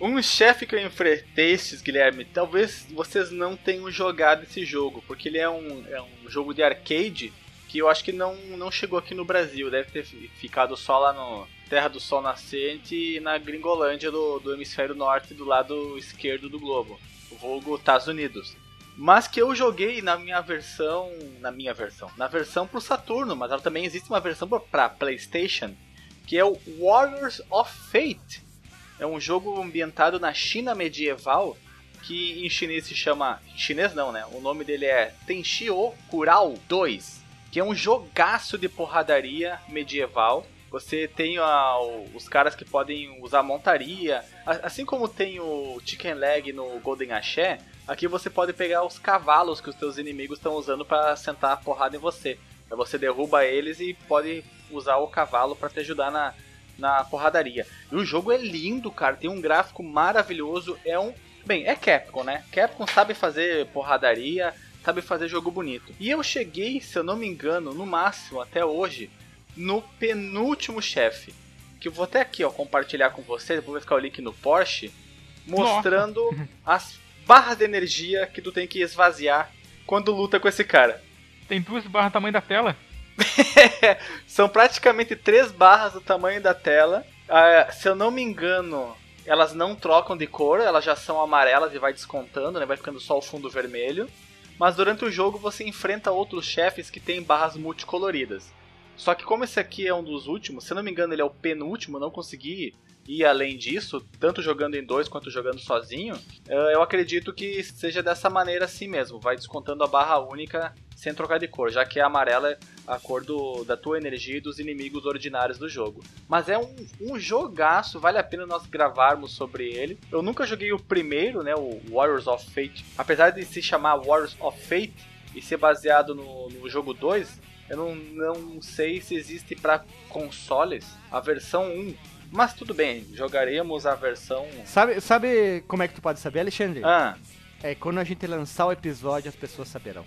Speaker 2: Um chefe que eu enfrentei, Guilherme, talvez vocês não tenham jogado esse jogo, porque ele é um, é um jogo de arcade que eu acho que não, não chegou aqui no Brasil, deve ter fi- ficado só lá no Terra do Sol Nascente e na Gringolândia do, do hemisfério norte, do lado esquerdo do globo, o vulgo Estados Unidos. Mas que eu joguei na minha versão, na minha versão, na versão pro Saturno, mas ela também existe uma versão para PlayStation, que é o Warriors of Fate. É um jogo ambientado na China medieval, que em chinês se chama. Chinês não, né? O nome dele é Tenshio Kurao 2, que é um jogaço de porradaria medieval. Você tem ah, os caras que podem usar montaria, assim como tem o Chicken Leg no Golden Axé, aqui você pode pegar os cavalos que os teus inimigos estão usando para sentar a porrada em você. Aí você derruba eles e pode usar o cavalo para te ajudar na, na porradaria. E o jogo é lindo, cara. Tem um gráfico maravilhoso. É um. Bem, é Capcom, né? Capcom sabe fazer porradaria, sabe fazer jogo bonito. E eu cheguei, se eu não me engano, no máximo até hoje, no penúltimo chefe. Que eu vou até aqui, ó, compartilhar com vocês. Vou ficar o link no Porsche. Mostrando [laughs] as barras de energia que tu tem que esvaziar quando luta com esse cara.
Speaker 5: Tem duas barras do tamanho da tela. [laughs]
Speaker 2: São praticamente três barras do tamanho da tela. Ah, se eu não me engano, elas não trocam de cor, elas já são amarelas e vai descontando, né? Vai ficando só o fundo vermelho. Mas durante o jogo você enfrenta outros chefes que têm barras multicoloridas. Só que como esse aqui é um dos últimos, se eu não me engano ele é o penúltimo, não consegui ir além disso, tanto jogando em dois quanto jogando sozinho, eh, eu acredito que seja dessa maneira assim mesmo, vai descontando a barra única sem trocar de cor, já que a amarela é a cor do, da tua energia e dos inimigos ordinários do jogo. Mas é um, um jogaço, vale a pena nós gravarmos sobre ele. Eu nunca joguei o primeiro, né, o Warriors of Fate, apesar de se chamar Warriors of Fate e ser baseado no, no jogo 2, eu não, não sei se existe para consoles a versão 1. Mas tudo bem, jogaremos a versão.
Speaker 3: Sabe, sabe como é que tu pode saber, Alexandre?
Speaker 2: Ah,
Speaker 3: É quando a gente lançar o episódio, as pessoas saberão.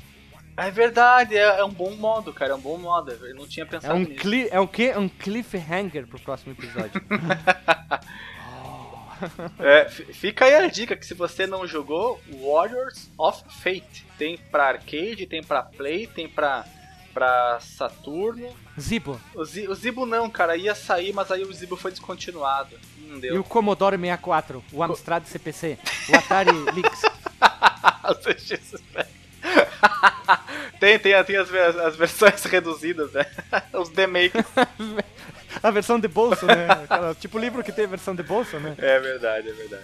Speaker 2: é verdade, é, é um bom modo, cara, é um bom modo. Eu não tinha
Speaker 3: É
Speaker 2: pensado
Speaker 3: um,
Speaker 2: nisso.
Speaker 3: é um quê? É um cliffhanger pro próximo episódio. [laughs]
Speaker 2: É, fi- fica aí a dica que se você não jogou, Warriors of Fate. Tem pra arcade, tem pra play, tem pra, pra Saturno.
Speaker 3: Zibo.
Speaker 2: O, Zi- o Zibo não, cara, ia sair, mas aí o Zibo foi descontinuado. Não
Speaker 3: E
Speaker 2: deu.
Speaker 3: o Commodore 64, o Amstrad CPC, o Atari [laughs] Lynx. [laughs]
Speaker 2: Tem, tem, tem as, as versões reduzidas, né? [laughs] Os demakes.
Speaker 3: A versão de bolso, né? Aquela- tipo livro que tem versão de bolso, né?
Speaker 2: É verdade, é verdade.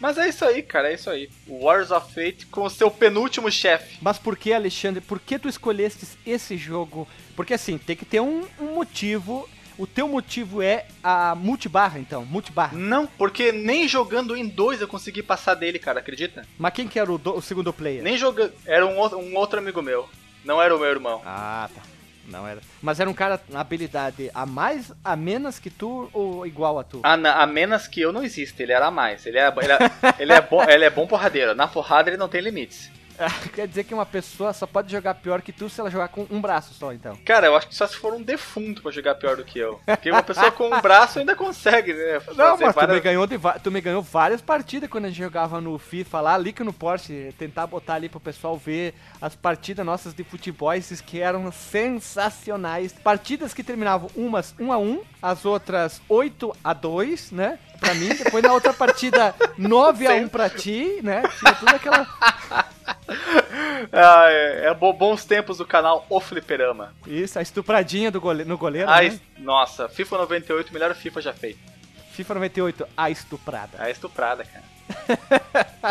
Speaker 2: Mas é isso aí, cara, é isso aí. Warriors of Fate com o seu penúltimo chefe.
Speaker 3: Mas por que, Alexandre, por que tu escolheste esse jogo? Porque assim, tem que ter um, um motivo. O teu motivo é a multibarra, então, multibarra.
Speaker 2: Não, porque nem jogando em dois eu consegui passar dele, cara, acredita?
Speaker 3: Mas quem que era o, do- o segundo player?
Speaker 2: Nem jogando. Era um um outro amigo meu. Não era o meu irmão.
Speaker 3: Ah, tá. Não era. Mas era um cara na habilidade a mais, a menos que tu ou igual a tu?
Speaker 2: A, na- a menos que eu não existe, ele era a mais. Ele é, ele é, ele é, bom, ele é bom porradeiro. Na porrada ele não tem limites. [laughs]
Speaker 3: Quer dizer que uma pessoa só pode jogar pior que tu se ela jogar com um braço só, então.
Speaker 2: Cara, eu acho que só se for um defunto pra jogar pior do que eu. Porque uma pessoa com um braço ainda consegue, né?
Speaker 3: Não, mas tu, me
Speaker 2: várias-
Speaker 3: ganhou de tu me ganhou várias partidas quando a gente jogava no FIFA lá, ali que no Porsche, tentar botar ali pro pessoal ver as partidas nossas de futebol, esses que eram sensacionais. Partidas que terminavam umas 1 a 1 as outras 8 a 2 né? Pra mim, depois na outra partida 9 a 1 pra ti, né? Tinha tudo aquela. [laughs]
Speaker 2: Ah, é, é bo- bons tempos do canal O Fliperama.
Speaker 3: Isso, a estupradinha do gole... no goleiro,
Speaker 2: Ai,
Speaker 3: né?
Speaker 2: Nossa, FIFA 98, melhor FIFA já feito.
Speaker 3: FIFA 98, a estuprada.
Speaker 2: A estuprada, cara.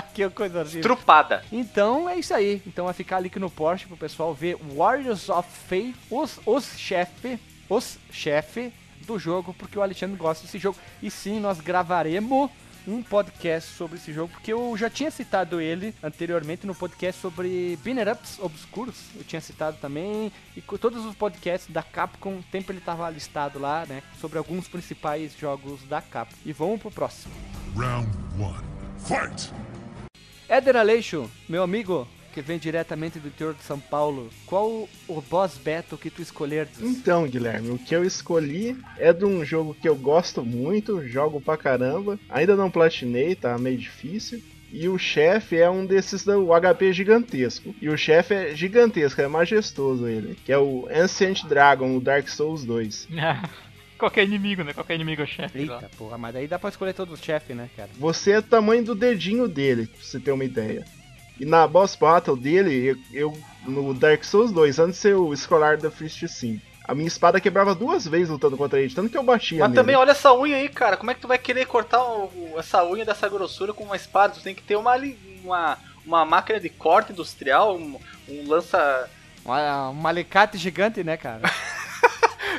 Speaker 2: [laughs]
Speaker 3: que coisa horrível.
Speaker 2: Trupada.
Speaker 3: Então é isso aí. Então vai ficar ali no Porsche pro pessoal ver Warriors of Fate, os, os chefe, os chefe do jogo, porque o Alexandre gosta desse jogo. E sim, nós gravaremos um podcast sobre esse jogo, porque eu já tinha citado ele anteriormente no podcast sobre Binner Ups Obscuros. Eu tinha citado também, e todos os podcasts da Capcom, sempre ele estava listado lá, né? Sobre alguns principais jogos da Capcom. E vamos pro próximo.
Speaker 6: Round one. Fight!
Speaker 3: Éder Aleixo, meu amigo, que vem diretamente do interior de São Paulo, qual o boss battle que tu escolherdes?
Speaker 4: Então, Guilherme, o que eu escolhi é de um jogo que eu gosto muito, jogo pra caramba. Ainda não platinei, tá meio difícil. E o chefe é um desses do HP gigantesco. E o chefe é gigantesco, é majestoso ele. Que é o Ancient Dragon, o Dark Souls 2. [laughs]
Speaker 5: Qualquer inimigo, né? Qualquer inimigo é o chefe. lá.
Speaker 3: Eita porra, mas daí dá pra escolher todos os chefes, né, cara?
Speaker 4: Você é do tamanho do dedinho dele, pra você ter uma ideia. E na boss battle dele, eu, eu- no Dark Souls 2, antes de ser o escolar da Fist Sim, a minha espada quebrava duas vezes lutando contra ele, tanto que eu batia
Speaker 2: Mas
Speaker 4: nele.
Speaker 2: também olha essa unha aí, cara. Como é que tu vai querer cortar o- essa unha dessa grossura com uma espada? Tu tem que ter uma, uma, uma máquina de corte industrial, um, um lança.
Speaker 3: Um, um alicate gigante, né, cara? [laughs]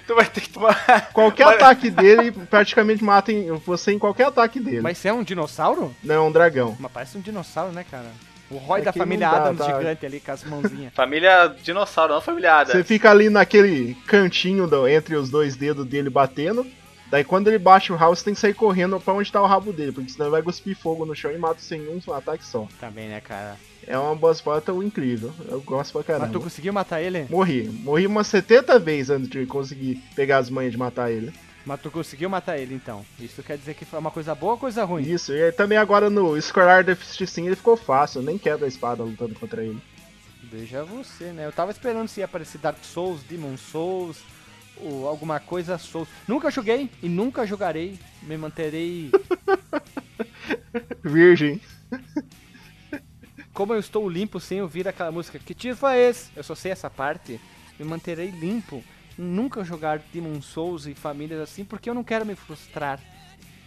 Speaker 2: Tu vai ter que tomar.
Speaker 4: Qualquer
Speaker 2: Mas-
Speaker 4: ataque dele praticamente mata em- você em qualquer ataque dele.
Speaker 3: Mas você é um dinossauro?
Speaker 4: Não, é um dragão.
Speaker 3: Mas parece um dinossauro, né, cara? O Roy
Speaker 4: É
Speaker 3: da família
Speaker 4: dá,
Speaker 3: Adams
Speaker 4: tá?
Speaker 3: gigante ali com as mãozinhas. [laughs]
Speaker 2: Família dinossauro, não familiada.
Speaker 4: Você fica ali naquele cantinho do- entre os dois dedos dele batendo. Daí quando ele baixa o você tem que sair correndo pra onde tá o rabo dele, porque senão ele vai cuspir fogo no chão e mata sem um ataque só.
Speaker 3: Também, né, cara?
Speaker 4: É uma boss battle incrível. Eu gosto pra
Speaker 3: Mas tu
Speaker 4: caramba.
Speaker 3: conseguiu matar ele?
Speaker 4: Morri. Morri umas 70 vezes antes de conseguir pegar as manhas de matar ele.
Speaker 3: Mas tu conseguiu matar ele, então. Isso quer dizer que foi uma coisa boa ou coisa ruim?
Speaker 4: Isso, e também agora no Scorar Deficit Sim ele ficou fácil, eu nem quebro a espada lutando contra ele.
Speaker 3: Veja você, né? Eu tava esperando se ia aparecer Dark Souls, Demon Souls, ou alguma coisa Souls. Nunca joguei e nunca jogarei. Me manterei. [laughs]
Speaker 4: Virgem.
Speaker 3: Como eu estou limpo sem ouvir aquela música. Que tiro foi esse? Eu só sei essa parte. Me manterei limpo. Nunca jogar Demon Souls e famílias assim, porque eu não quero me frustrar.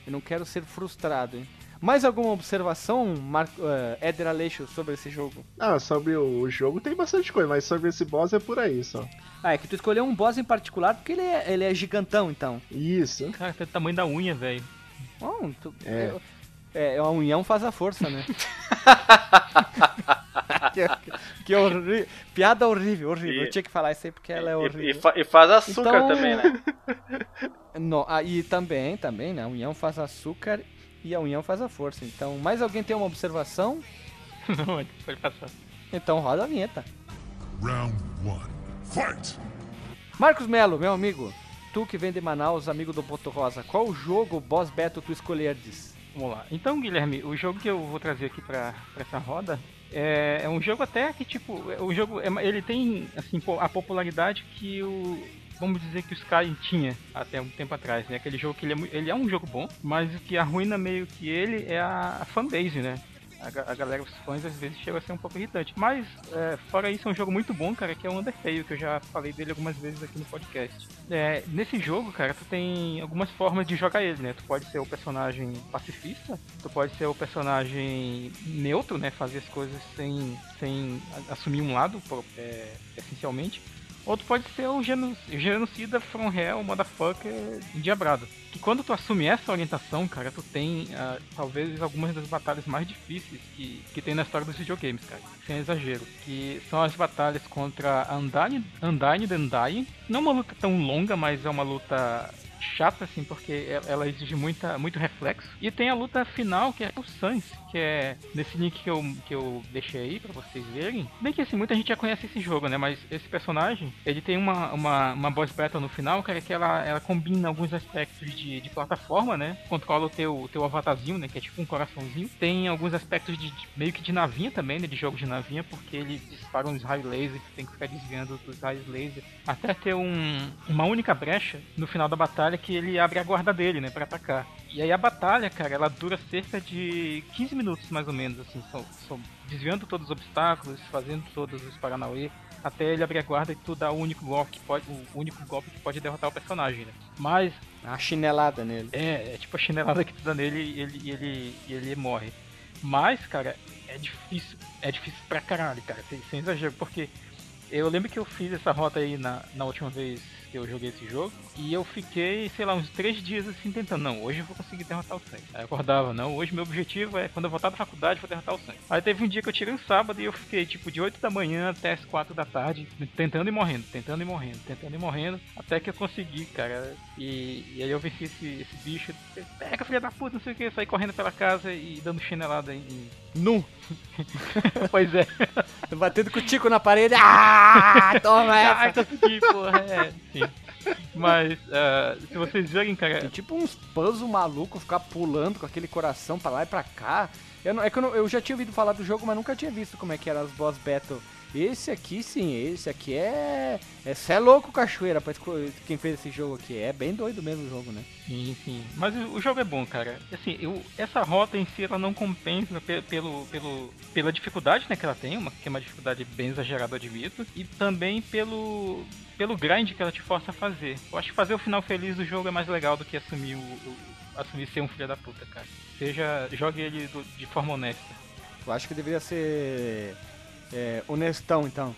Speaker 3: Eu não quero ser frustrado, hein? Mais alguma observação, Marco, uh, Éder Aleixo, sobre esse jogo?
Speaker 4: Ah, sobre o jogo tem bastante coisa, mas sobre esse boss é por aí só.
Speaker 3: Ah, é que tu escolheu um boss em particular porque ele é, ele é gigantão, então.
Speaker 4: Isso.
Speaker 5: Cara, tem o tamanho da unha, velho.
Speaker 3: Bom, tu,
Speaker 4: É.
Speaker 3: é. É, a união faz a força, né? [laughs] que que horrível. Piada horrível, horrível.
Speaker 2: E-
Speaker 3: Eu tinha que falar isso aí porque ela é
Speaker 2: E,
Speaker 3: horrível.
Speaker 2: e fa- e faz açúcar
Speaker 3: Então-
Speaker 2: também, né? [laughs]
Speaker 3: No, ah, e também, também, né? A união faz açúcar e a união faz a força. Então, mais alguém tem uma observação? [laughs]
Speaker 5: Não, pode passar.
Speaker 3: Então roda a vinheta.
Speaker 6: Round one. Fight!
Speaker 3: Marcos Melo, meu amigo. Tu que vem de Manaus, amigo do Boto Rosa, qual jogo boss battle tu escolherdes?
Speaker 5: Vamos lá. Então, Guilherme, o jogo que eu vou trazer aqui pra essa roda é, é um jogo até que, tipo, é- o jogo, é- ele tem, assim, a popularidade que o, vamos dizer que o Sky tinha até um tempo atrás, né? Aquele jogo que ele é, ele é um jogo bom, mas o que arruina meio que ele é a, a fanbase, né? A, ga- a galera, os fãs, às vezes chega a ser um pouco irritante. Mas, é, fora isso, é um jogo muito bom, cara, que é o Undertale, que eu já falei dele algumas vezes aqui no podcast. É, nesse jogo, cara, tu tem algumas formas de jogar ele, né? Tu pode ser o personagem pacifista, tu pode ser o personagem neutro, né? Fazer as coisas sem, sem assumir um lado, é, essencialmente. Ou tu pode ser o geno- genocida from hell, motherfucker, endiabrado. Que quando tu assume essa orientação, cara, tu tem ah, talvez algumas das batalhas mais difíceis que, que tem na história dos videogames, cara. Sem exagero. Que são as batalhas contra Undyne, Undyne the. Não uma luta tão longa, mas é uma luta chata, assim, porque ela exige muita, muito reflexo. E tem a luta final, que é o Sans, que é nesse link que eu, que eu deixei aí pra vocês verem. Bem que assim, muita gente já conhece esse jogo, né? Mas esse personagem, ele tem uma, uma, uma boss battle no final, cara, que ela, ela combina alguns aspectos de, de plataforma, né? Controla o teu, teu avatarzinho, né? Que é tipo um coraçãozinho. Tem alguns aspectos de, de- meio que de navinha também, né? De jogo de navinha, porque ele dispara uns raios laser, tu tem que ficar desviando dos raios laser. Até ter um, uma única brecha no final da batalha que ele abre a guarda dele, né? Pra atacar. E aí a batalha, cara, ela dura cerca de 15 minutos mais ou menos, assim, só, só desviando todos os obstáculos, fazendo todos os paranauê, até ele abrir a guarda e tu dá o único golpe que pode, o único golpe que pode derrotar o personagem, né? Mas
Speaker 3: A chinelada nele.
Speaker 5: é, é tipo a chinelada que tu dá nele e ele, ele, ele morre. Mas, cara, é difícil. É difícil pra caralho, cara, sem, sem exagero, porque eu lembro que eu fiz essa rota aí na, na última vez que eu joguei esse jogo. E eu fiquei, sei lá, uns três dias assim tentando. Não, hoje eu vou conseguir derrotar o sangue. Aí eu acordava, não, hoje meu objetivo é quando eu voltar da faculdade eu vou derrotar o sangue. Aí teve um dia que eu tirei um sábado e eu fiquei tipo de 8 da manhã até as 4 da tarde, tentando e morrendo, tentando e morrendo, tentando e morrendo, até que eu consegui, cara. E, e aí eu venci esse, esse bicho. Pega, filha da puta, não sei o que, saí correndo pela casa e dando chinelada em.
Speaker 3: Nu. [laughs]
Speaker 5: pois é. [laughs]
Speaker 3: Batendo com o tico na parede. Ah, toma
Speaker 5: Ai, [laughs]
Speaker 3: essa.
Speaker 5: consegui, porra. É, sim. Mas, ah, se vocês verem, cara,
Speaker 3: Tem tipo uns puzzle maluco, ficar pulando com aquele coração pra lá e pra cá. Eu, não- é que eu, não- eu já tinha ouvido falar do jogo, mas nunca tinha visto como é que eram as boss battle. Esse aqui sim, esse aqui é. É cê é louco, cachoeira, pra quem fez esse jogo aqui. É bem doido mesmo o jogo, né?
Speaker 5: Sim, sim. Mas o, jogo é bom, cara. Assim, eu, essa rota em si ela não compensa pe- pelo, pelo, pela dificuldade né, que ela tem, uma, que é uma dificuldade bem exagerada, eu admito, e também pelo, pelo grind que ela te força a fazer. Eu acho que fazer o final feliz do jogo é mais legal do que assumir o, o- assumir ser um filho da puta, cara. Seja, jogue ele do- de forma honesta.
Speaker 3: Eu acho que deveria ser. É, honestão, então.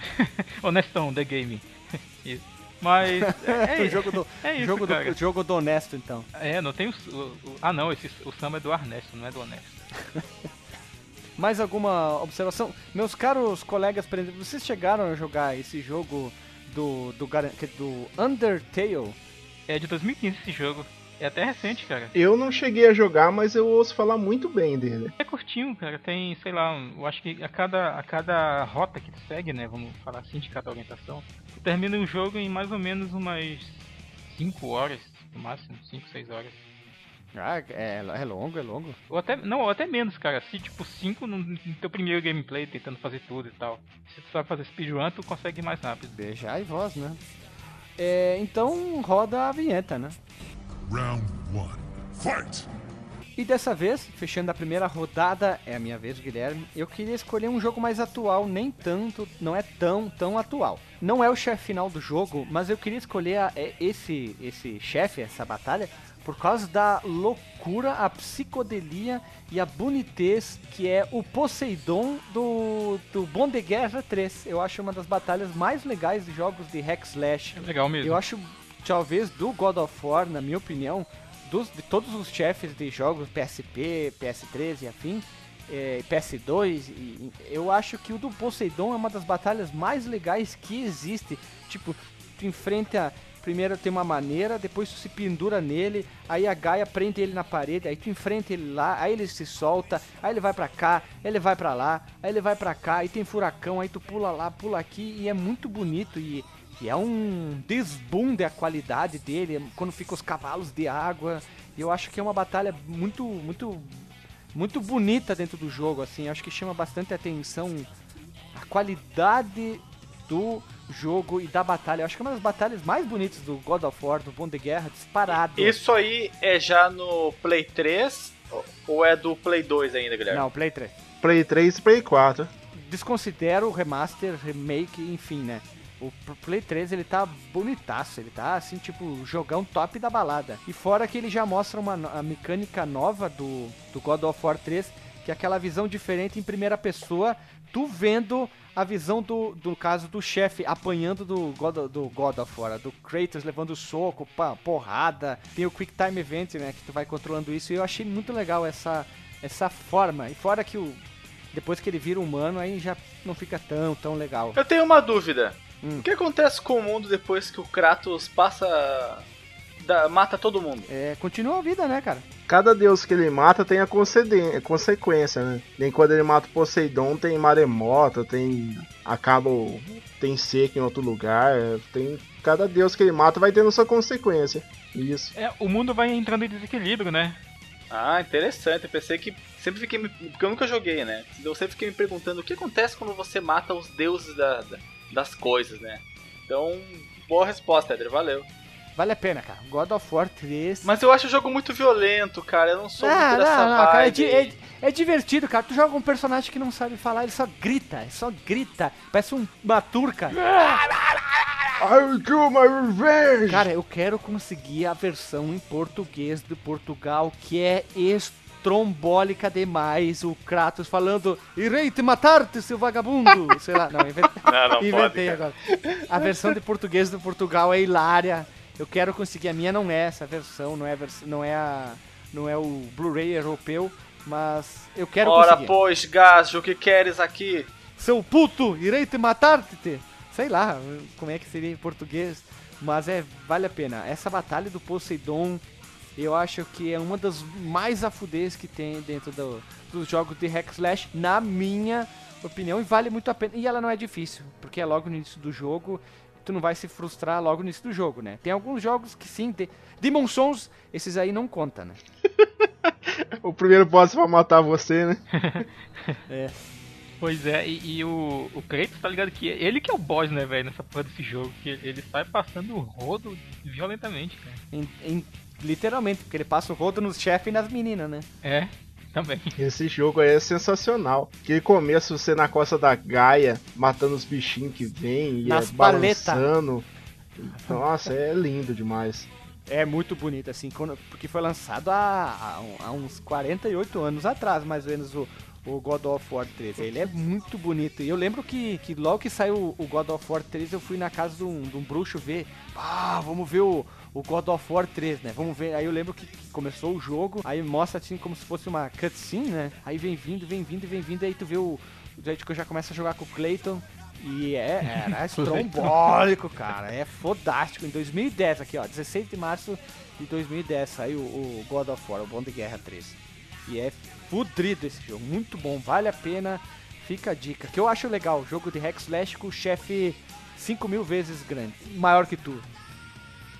Speaker 3: [laughs]
Speaker 5: Honestão, The Game. [laughs] Isso. Mas é, [laughs]
Speaker 3: o jogo do,
Speaker 5: é isso,
Speaker 3: jogo,
Speaker 5: cara.
Speaker 3: do, jogo do honesto, então.
Speaker 5: É, não tem o, o- Ah não, esse, o samba é do Arnesto, não é do Honesto.
Speaker 3: Mais alguma observação? Meus caros colegas, vocês chegaram a jogar esse jogo do, do, do Undertale?
Speaker 5: É de 2015 esse jogo. É até recente, cara.
Speaker 4: Eu não cheguei a jogar, mas eu ouço falar muito bem dele.
Speaker 5: É curtinho, cara. Tem, sei lá, eu acho que a cada, a cada rota que tu segue, né? Vamos falar assim, de cada orientação, tu termina o jogo em mais ou menos umas 5 horas, no máximo, 5, 6 horas.
Speaker 3: Ah, é, é longo, é longo.
Speaker 5: Ou até, não, ou até menos, cara. Se tipo 5 no, no teu primeiro gameplay, tentando fazer tudo e tal. Se tu sabe fazer speedrun, tu consegue ir mais rápido.
Speaker 3: Beijar e voz, né? É, então roda a vinheta, né?
Speaker 6: Round one. Fight!
Speaker 3: E dessa vez, fechando a primeira rodada, é a minha vez, Guilherme. Eu queria escolher um jogo mais atual, nem tanto, não é tão, tão atual. Não é o chefe final do jogo, mas eu queria escolher a- é, esse, esse chefe, essa batalha, por causa da loucura, a psicodelia e a bonitez que é o Poseidon do, do Bom de Guerra 3. Eu acho uma das batalhas mais legais de jogos de hack slash.
Speaker 5: É legal mesmo.
Speaker 3: Eu acho, talvez, do God of War, na minha opinião, dos, de todos os chefes de jogos PSP, PS3 e afim, eh, PS2, e- e eu acho que o do Poseidon é uma das batalhas mais legais que existe. Tipo, tu enfrenta. Primeiro tem uma maneira, depois tu se pendura nele, aí a Gaia prende ele na parede, aí tu enfrenta ele lá, aí ele se solta, aí ele vai pra cá, ele vai pra lá, aí ele vai pra cá, aí tem furacão, aí tu pula lá, pula aqui, e é muito bonito e e é um desbunde a qualidade dele quando fica os cavalos de água. E eu acho que é uma batalha muito, muito, muito bonita dentro do jogo. Assim, acho que chama bastante atenção a qualidade do jogo e da batalha. Eu acho que é uma das batalhas mais bonitas do God of War, do Bom de Guerra, disparado.
Speaker 2: Isso aí é já no Play 3 ou- ou é do Play 2 ainda, Guilherme?
Speaker 3: Não, Play 3.
Speaker 4: Play 3 e Play 4.
Speaker 3: Desconsidero o remaster, remake, enfim, né? O Play 3 ele tá bonitaço, ele tá assim, tipo, jogão top da balada. E fora que ele já mostra uma a mecânica nova do, do God of War 3, que é aquela visão diferente em primeira pessoa, tu vendo a visão do, do caso do chefe apanhando do God, do God of War, do Kratos levando soco, pá, porrada. Tem o Quick Time Event, né, que tu vai controlando isso, e eu achei muito legal essa, essa forma. E fora que o, depois que ele vira humano, aí já não fica tão, tão legal.
Speaker 2: Eu tenho uma dúvida.
Speaker 3: Hum.
Speaker 2: O que acontece com o mundo depois que o Kratos passa. da- mata todo mundo?
Speaker 3: É, continua a vida, né, cara?
Speaker 4: Cada deus que ele mata tem a consequência, né? Nem quando ele mata o Poseidon tem maremoto, tem. acaba. tem seca em outro lugar. Tem. Cada deus que ele mata vai tendo sua consequência. Isso.
Speaker 5: É, o mundo vai entrando em desequilíbrio, né?
Speaker 2: Ah, interessante. Eu pensei que. Sempre fiquei me. Porque eu nunca joguei, né? Então eu sempre fiquei me perguntando o que acontece quando você mata os deuses da- da- das coisas, né? Então, boa resposta, Eder. Valeu.
Speaker 3: Vale a pena, cara. God of War 3.
Speaker 2: Mas eu acho o jogo muito violento, cara. Eu não sou
Speaker 3: Ah,
Speaker 2: muito
Speaker 3: não,
Speaker 2: dessa
Speaker 3: não,
Speaker 2: vibe.
Speaker 3: cara, é, é- é divertido, cara. Tu joga um personagem que não sabe falar, ele só grita, ele só grita. Parece um- uma turca.
Speaker 4: I kill my revenge!
Speaker 3: Cara, eu quero conseguir a versão em português de Portugal, que é trombólica demais. O Kratos falando: Irei te matar-te, seu vagabundo. [laughs] Sei lá, não, inventei,
Speaker 2: Não, não
Speaker 3: inventei agora. A versão de português do Portugal é hilária. Eu quero conseguir. A minha não é essa versão, não é, vers- não é, a, não é o Blu-ray europeu, mas eu quero
Speaker 2: Ora,
Speaker 3: conseguir.
Speaker 2: pois, gajo, o que queres aqui?
Speaker 3: Seu puto, irei te matar-te. Sei lá como é que seria em português, mas é vale a pena. Essa batalha do Poseidon, eu acho que é uma das mais afudez que tem dentro do- dos jogos de hack slash, na minha opinião, e vale muito a pena. E ela não é difícil, porque é logo no início do jogo, tu não vai se frustrar logo no início do jogo, né? Tem alguns jogos que sim, tem... Demon Souls, esses aí não conta, né? [laughs]
Speaker 4: O primeiro boss vai matar você, né? [laughs]
Speaker 5: Pois é, e, e o, o Kratos tá ligado que ele que é o boss, né, velho, nessa porra desse jogo. Que ele, ele sai passando o rodo violentamente, cara.
Speaker 3: Em- em- literalmente, porque ele passa o rodo nos chefes e nas meninas, né?
Speaker 5: É, também. [laughs]
Speaker 4: Esse jogo aí é sensacional. Aquele começo, você na costa da Gaia, matando os bichinhos que vêm e
Speaker 3: Nas
Speaker 4: é,
Speaker 3: paleta.
Speaker 4: balançando. Nossa, é lindo demais.
Speaker 3: É muito bonito, assim, quando- porque foi lançado há, há há uns 48 anos atrás, mais ou menos, o, o God of War 3. Ele é muito bonito. E eu lembro que, que logo que saiu o God of War 3, eu fui na casa de um, de um bruxo ver. Ah, vamos ver o, o God of War 3, né? Vamos ver. Aí eu lembro que começou o jogo, aí mostra assim como se fosse uma cutscene, né? Aí vem vindo, vem vindo, vem vindo, aí tu vê o. Que eu já começa a jogar com o Clayton. E é, era [laughs] estrombólico, cara. É fodástico. Em 2010, aqui, ó, 16 de março de 2010, saiu o God of War, o Bom de Guerra 3. E é fudrido esse jogo, muito bom, vale a pena. Fica a dica. Que eu acho legal, jogo de hack slash com o chefe 5 mil vezes grande, maior que tu.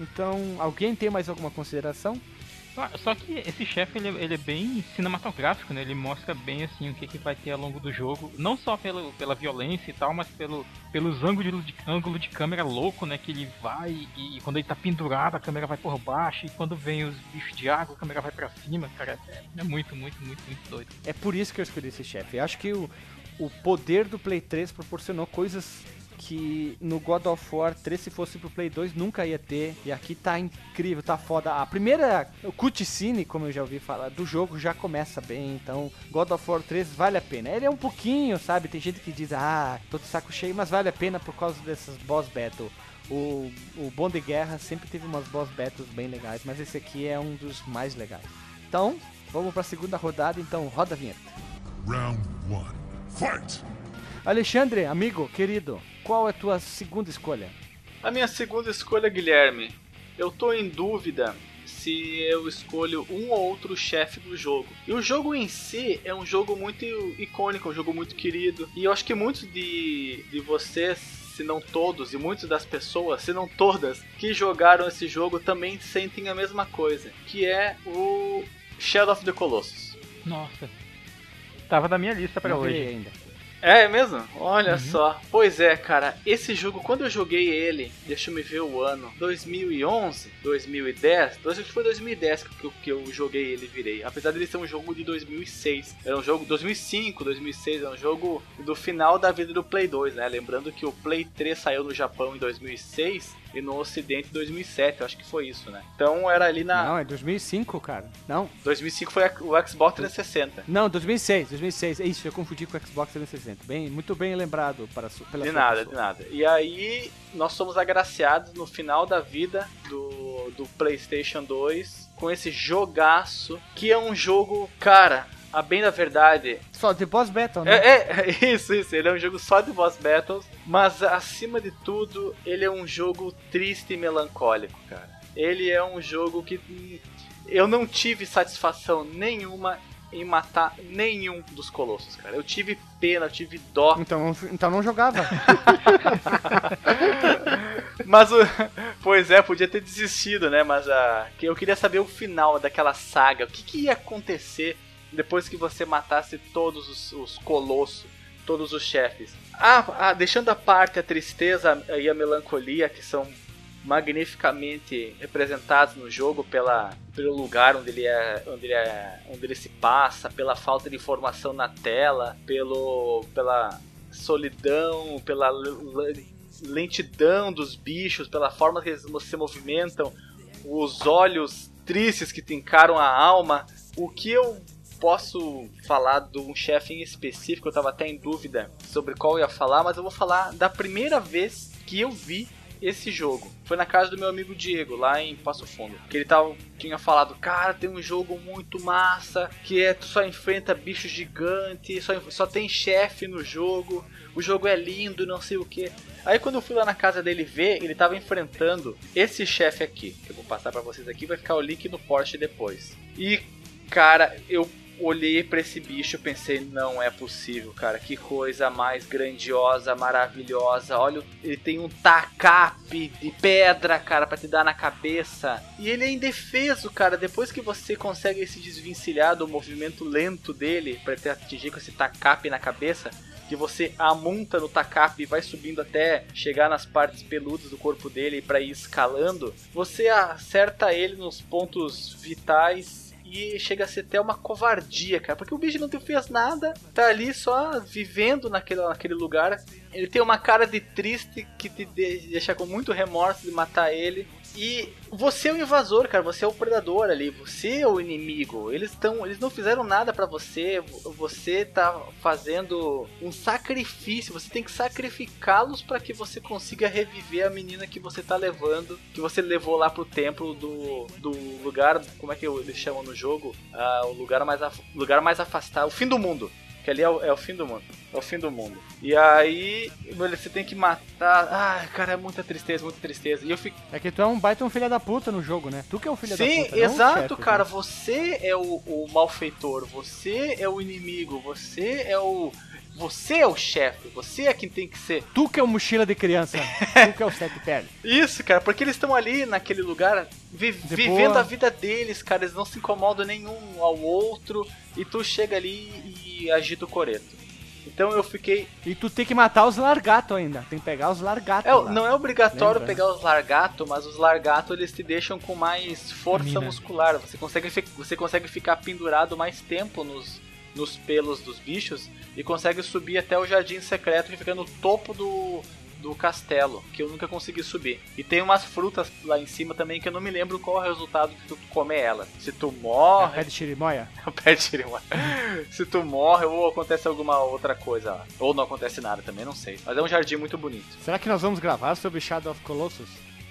Speaker 3: Então, alguém tem mais alguma consideração?
Speaker 5: Só, só que esse chefe ele, ele é bem cinematográfico, né? Ele mostra bem assim o que, que vai ter ao longo do jogo, não só pelo, pela violência e tal, mas pelo, pelos ângulos de, ângulo de câmera louco, né? Que ele vai e, e quando ele tá pendurado a câmera vai por baixo e quando vem os bichos de água a câmera vai pra cima, cara. É, é muito, muito, muito, muito doido.
Speaker 3: É por isso que eu escolhi esse chefe. Eu acho que o, o poder do Play 3 proporcionou coisas que no God of War 3, se fosse pro Play 2, nunca ia ter. E aqui tá incrível, tá foda. A primeira cutscene, como eu já ouvi falar, do jogo já começa bem. Então, God of War 3 vale a pena. Ele é um pouquinho, sabe? Tem gente que diz, ah, tô de saco cheio, mas vale a pena por causa dessas boss battle. O, o Bom de Guerra sempre teve umas boss battles bem legais, mas esse aqui é um dos mais legais. Então, vamos pra segunda rodada, então roda a vinheta.
Speaker 6: Round one. Fight!
Speaker 3: Alexandre, amigo, querido, qual é a tua segunda escolha?
Speaker 2: A minha segunda escolha, Guilherme, eu tô em dúvida se eu escolho um ou outro chefe do jogo. E o jogo em si é um jogo muito icônico, um jogo muito querido. E eu acho que muitos de, de vocês, se não todos, e muitas das pessoas, se não todas, que jogaram esse jogo também sentem a mesma coisa, que é o Shadow of the Colossus.
Speaker 5: Nossa. Tava na minha lista pra
Speaker 3: Não
Speaker 5: hoje.
Speaker 3: ainda.
Speaker 2: É mesmo? Olha só. Pois é, cara. Esse jogo, quando eu joguei ele, deixa eu me ver o ano. 2011? 2010? Dois- Acho que foi 2010 que eu, que eu joguei ele e virei. Apesar dele ser um jogo de 2006. Era um jogo 2005, 2006. Era um jogo do final da vida do Play 2, né? Lembrando que o Play 3 saiu no Japão em 2006 e no Ocidente em 2007. Eu acho que foi isso, né? Então era ali na.
Speaker 3: Não, é 2005, cara. Não,
Speaker 2: 2005 foi o Xbox 360.
Speaker 3: não, 2006, 2006. É isso, eu confundi com o Xbox 360. Bem, muito bem lembrado para pela
Speaker 2: De nada,
Speaker 3: pessoa.
Speaker 2: de nada. E aí, nós somos agraciados no final da vida do, do PlayStation 2 com esse jogaço, que é um jogo, cara, a bem da verdade.
Speaker 3: Só de boss battle, né?
Speaker 2: É, é, [laughs] isso, isso. Ele é um jogo só de boss battles, mas acima de tudo, ele é um jogo triste e melancólico, cara. Ele é um jogo que hum, eu não tive satisfação nenhuma em matar nenhum dos colossos, cara. Eu tive pena, eu tive dó.
Speaker 3: Então, então não jogava. [laughs]
Speaker 2: Mas o. Pois é, podia ter desistido, né? Mas a. que eu queria saber o final daquela saga. O que, que ia acontecer depois que você matasse todos os, os colossos, todos os chefes. Ah, ah, deixando à parte a tristeza e a melancolia, que são magnificamente representados no jogo pela, pelo lugar onde ele, é, onde, ele é, onde ele se passa, pela falta de informação na tela, pelo, pela solidão, pela lentidão dos bichos, pela forma que eles se movimentam, os olhos tristes que te encaram a alma. O que eu posso falar de um chefe em específico, eu tava até em dúvida sobre qual eu ia falar, mas eu vou falar da primeira vez que eu vi esse jogo. Foi na casa do meu amigo Diego, lá em Passo Fundo. Que ele tava, tinha falado, cara, tem um jogo muito massa, que é tu só enfrenta bichos gigantes, só, só tem chefe no jogo, o jogo é lindo, não sei o que. Aí quando eu fui lá na casa dele ver, ele tava enfrentando esse chefe aqui. Que eu vou passar para vocês aqui, vai ficar o link no post depois. E, cara, eu olhei para esse bicho e pensei, não é possível, cara. Que coisa mais grandiosa, maravilhosa. Olha, ele tem um tacape de pedra, cara, para te dar na cabeça. E ele é indefeso, cara. Depois que você consegue se desvencilhar do movimento lento dele para te atingir com esse tacape na cabeça, que você amunta no tacape e vai subindo até chegar nas partes peludas do corpo dele para ir escalando, você acerta ele nos pontos vitais e chega a ser até uma covardia, cara, porque o bicho não te fez nada, tá ali só vivendo naquele, naquele lugar. Ele tem uma cara de triste que te deixa com muito remorso de matar ele. E você é o invasor, cara, você é o predador ali, você é o inimigo. Eles estão, eles não fizeram nada para você, você tá fazendo um sacrifício, você tem que sacrificá-los para que você consiga reviver a menina que você tá levando, que você levou lá pro templo do, do lugar, como é que eles chamam no jogo? Ah, o lugar mais lugar mais afastado, o fim do mundo. Que ali é o, é o, fim do mundo. É o fim do mundo. E aí, você tem que matar. Ai, cara, é muita tristeza, muita tristeza. E eu fico.
Speaker 3: É que tu é um baita um filho da puta no jogo, né? Tu que é um filho
Speaker 2: Sim,
Speaker 3: da puta.
Speaker 2: Sim, exato,
Speaker 3: chefe,
Speaker 2: cara.
Speaker 3: Né?
Speaker 2: Você é o, o malfeitor, você é o inimigo, você é o. Você é o chefe, você é quem tem que ser.
Speaker 3: Tu que é o mochila de criança, [laughs] tu que é o sete pele.
Speaker 2: Isso, cara, porque eles estão ali naquele lugar vi vivendo a vida deles, cara, eles não se incomodam nenhum ao outro e tu chega ali e agita o coreto. Então eu fiquei.
Speaker 3: E tu tem que matar os largatos ainda. Tem que pegar os largatos.
Speaker 2: É, não é obrigatório Lembra, pegar os largatos, mas os largatos eles te deixam com mais força Mina. muscular. Você consegue, você consegue ficar pendurado mais tempo nos, nos pelos dos bichos e consegue subir até o jardim secreto que fica no topo do, do castelo, que eu nunca consegui subir. E tem umas frutas lá em cima também que eu não me lembro qual é o resultado de tu comer elas. Se tu morre.
Speaker 3: É pé de chirimoia? [laughs]
Speaker 2: pé de chirimoia. Se tu morre ou acontece alguma outra coisa lá. Ou não acontece nada também, não sei. Mas é um jardim muito bonito.
Speaker 3: Será que nós vamos gravar sobre Shadow of Colossus?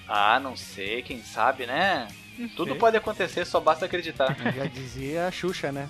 Speaker 2: Ah, não sei, quem sabe, né? Tudo pode acontecer, só basta acreditar. [laughs]
Speaker 3: Já dizia a Xuxa, né?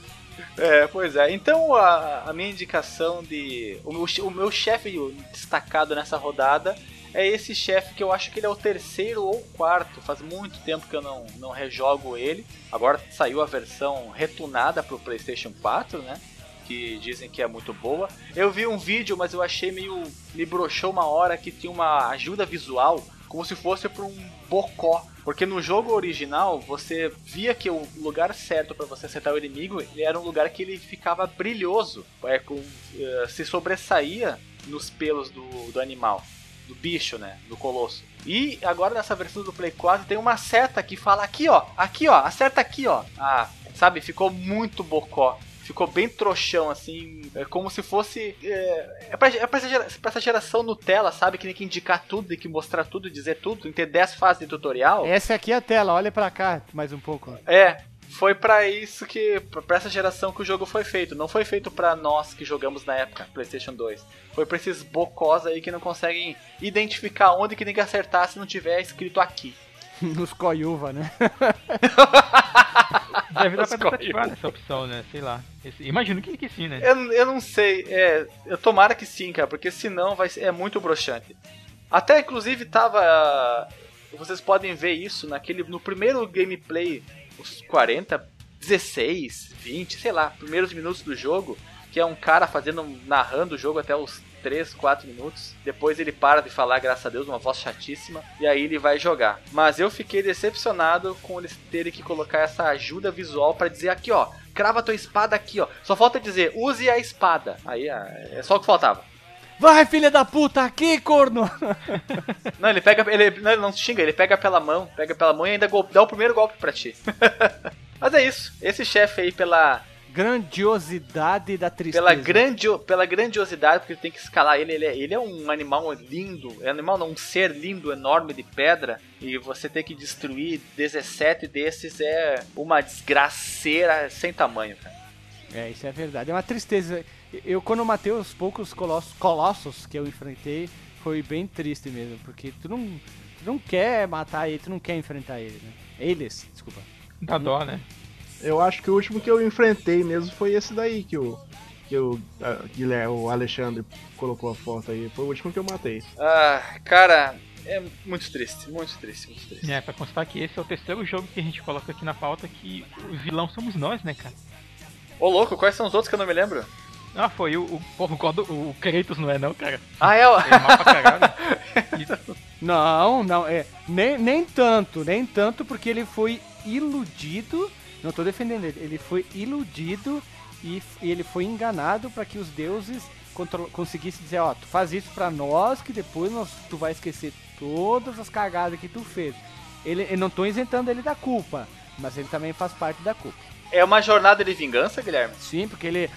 Speaker 2: É, pois é. Então a, a minha indicação de. O meu, o meu chefe destacado nessa rodada é esse chefe que eu acho que ele é o terceiro ou quarto. Faz muito tempo que eu não, não rejogo ele. Agora saiu a versão retunada pro PlayStation 4, né? Que dizem que é muito boa. Eu vi um vídeo, mas eu achei meio. Me broxou uma hora que tinha uma ajuda visual, como se fosse para um bocó porque no jogo original, você via que o lugar certo para você acertar o inimigo era um lugar que ele ficava brilhoso, é, com, uh, se sobressaía nos pelos do, do animal, do bicho, né? Do colosso. E agora nessa versão do Play 4 tem uma seta que fala aqui, ó, aqui, ó, acerta aqui, ó. Ah, sabe? Ficou muito bocó ficou bem trouxão, assim, é como se fosse. É, é, pra, é pra, essa geração, pra essa geração Nutella, sabe? Que tem que indicar tudo, tem que mostrar tudo, dizer tudo, tem que ter 10 fases de tutorial.
Speaker 3: Essa aqui é a tela, olha pra cá mais um pouco.
Speaker 2: É, foi para isso que para essa geração que o jogo foi feito. Não foi feito para nós que jogamos na época, PlayStation 2. Foi para esses bocós aí que não conseguem identificar onde que tem que acertar se não tiver escrito aqui. [laughs]
Speaker 3: Nos coiuva, né? [laughs]
Speaker 5: Deve dar pra desativar essa opção, né? Sei lá. Esse, imagino que, que sim, né?
Speaker 2: Eu, eu não sei. É, eu tomara que sim, cara, porque senão vai ser, é muito broxante. Até inclusive tava. Vocês podem ver isso naquele. No primeiro gameplay, os 40, 16, 20, sei lá, primeiros minutos do jogo, que é um cara fazendo. narrando o jogo até os 3, 4 minutos. Depois ele para de falar, graças a Deus, uma voz chatíssima. E aí ele vai jogar. Mas eu fiquei decepcionado com eles terem que colocar essa ajuda visual para dizer aqui, ó. Crava tua espada aqui, ó. Só falta dizer, use a espada. Aí ah, é só o que faltava.
Speaker 3: Vai, filha da puta, aqui, corno! [laughs]
Speaker 2: não, ele pega. Ele não, ele não xinga, ele pega pela mão, pega pela mão e ainda dá o primeiro golpe pra ti. [laughs] Mas é isso. Esse chefe aí, pela
Speaker 3: grandiosidade da tristeza.
Speaker 2: Pela, grandio, pela grandiosidade, porque tem que escalar ele. Ele é, ele é um animal lindo. É um animal, não, um ser lindo, enorme de pedra. E você ter que destruir 17 desses é uma desgraceira sem tamanho, cara.
Speaker 3: É, isso é verdade. É uma tristeza. Eu, quando matei os poucos colossos, colossos que eu enfrentei, foi bem triste mesmo. Porque tu não, tu não quer matar ele, tu não quer enfrentar ele, né? Eles, desculpa.
Speaker 5: Dá dó, né?
Speaker 4: Eu acho que o último que eu enfrentei mesmo foi esse daí que o, que o, Guilherme, o Alexandre colocou a foto aí. Foi o último que eu matei.
Speaker 2: Ah, cara, é muito triste, muito triste, muito triste.
Speaker 5: É, pra constar que esse é o terceiro jogo que a gente coloca aqui na pauta que o vilão somos nós, né, cara?
Speaker 2: Ô louco, quais são os outros que eu não me lembro?
Speaker 5: Ah, foi o, o, o, God- o Kratos, não é não, cara?
Speaker 2: Ah, é o.
Speaker 5: É mal pra caralho. [laughs]
Speaker 3: Não, não, é. Nem, nem tanto, nem tanto, porque ele foi iludido. Não tô defendendo ele, ele foi iludido e, e ele foi enganado para que os deuses conseguissem dizer: Ó, tu faz isso pra nós, que depois nós, tu vai esquecer todas as cagadas que tu fez. Ele, eu não tô isentando ele da culpa, mas ele também faz parte da culpa.
Speaker 2: É uma jornada de vingança, Guilherme?
Speaker 3: Sim, porque ele.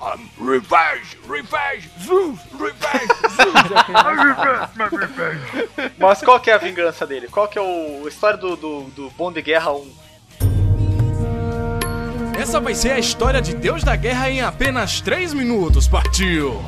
Speaker 3: "Ah, Revenge! Revenge! Zeus! Revenge! Zeus! [laughs]
Speaker 2: Mas qual que é a vingança dele? Qual que é o a história do, do, do Bom de Guerra 1?
Speaker 7: Essa vai ser a história de Deus da Guerra em apenas 3 minutos. Partiu!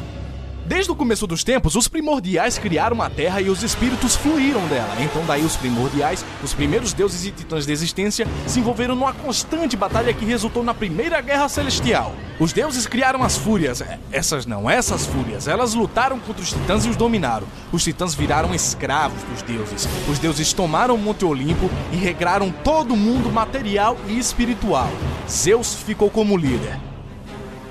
Speaker 7: Desde o começo dos tempos, os primordiais criaram a Terra e os espíritos fluíram dela. Então, daí, os primordiais, os primeiros deuses e titãs da existência, se envolveram numa constante batalha que resultou na Primeira Guerra Celestial. Os deuses criaram as fúrias. É, Essas não, essas fúrias. Elas lutaram contra os titãs e os dominaram. Os titãs viraram escravos dos deuses. Os deuses tomaram o Monte Olimpo e regraram todo o mundo material e espiritual. Zeus ficou como líder.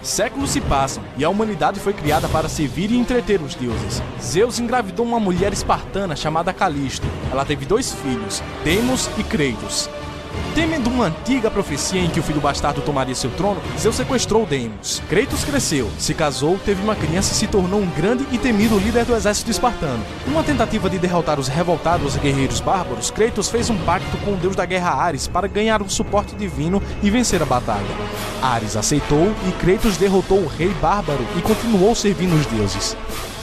Speaker 7: Séculos se passam e a humanidade foi criada para servir e entreter os deuses. Zeus engravidou uma mulher espartana chamada Calisto. Ela teve dois filhos, Deimos e Kratos. Temendo uma antiga profecia em que o filho bastardo tomaria seu trono, Zeus sequestrou Deimos. Kratos cresceu, se casou, teve uma criança e se tornou um grande e temido líder do exército espartano. Numa tentativa de derrotar os revoltados guerreiros bárbaros, Kratos fez um pacto com o deus da guerra Ares para ganhar um suporte divino e vencer a batalha. Ares aceitou e Kratos derrotou o rei bárbaro e continuou servindo os deuses.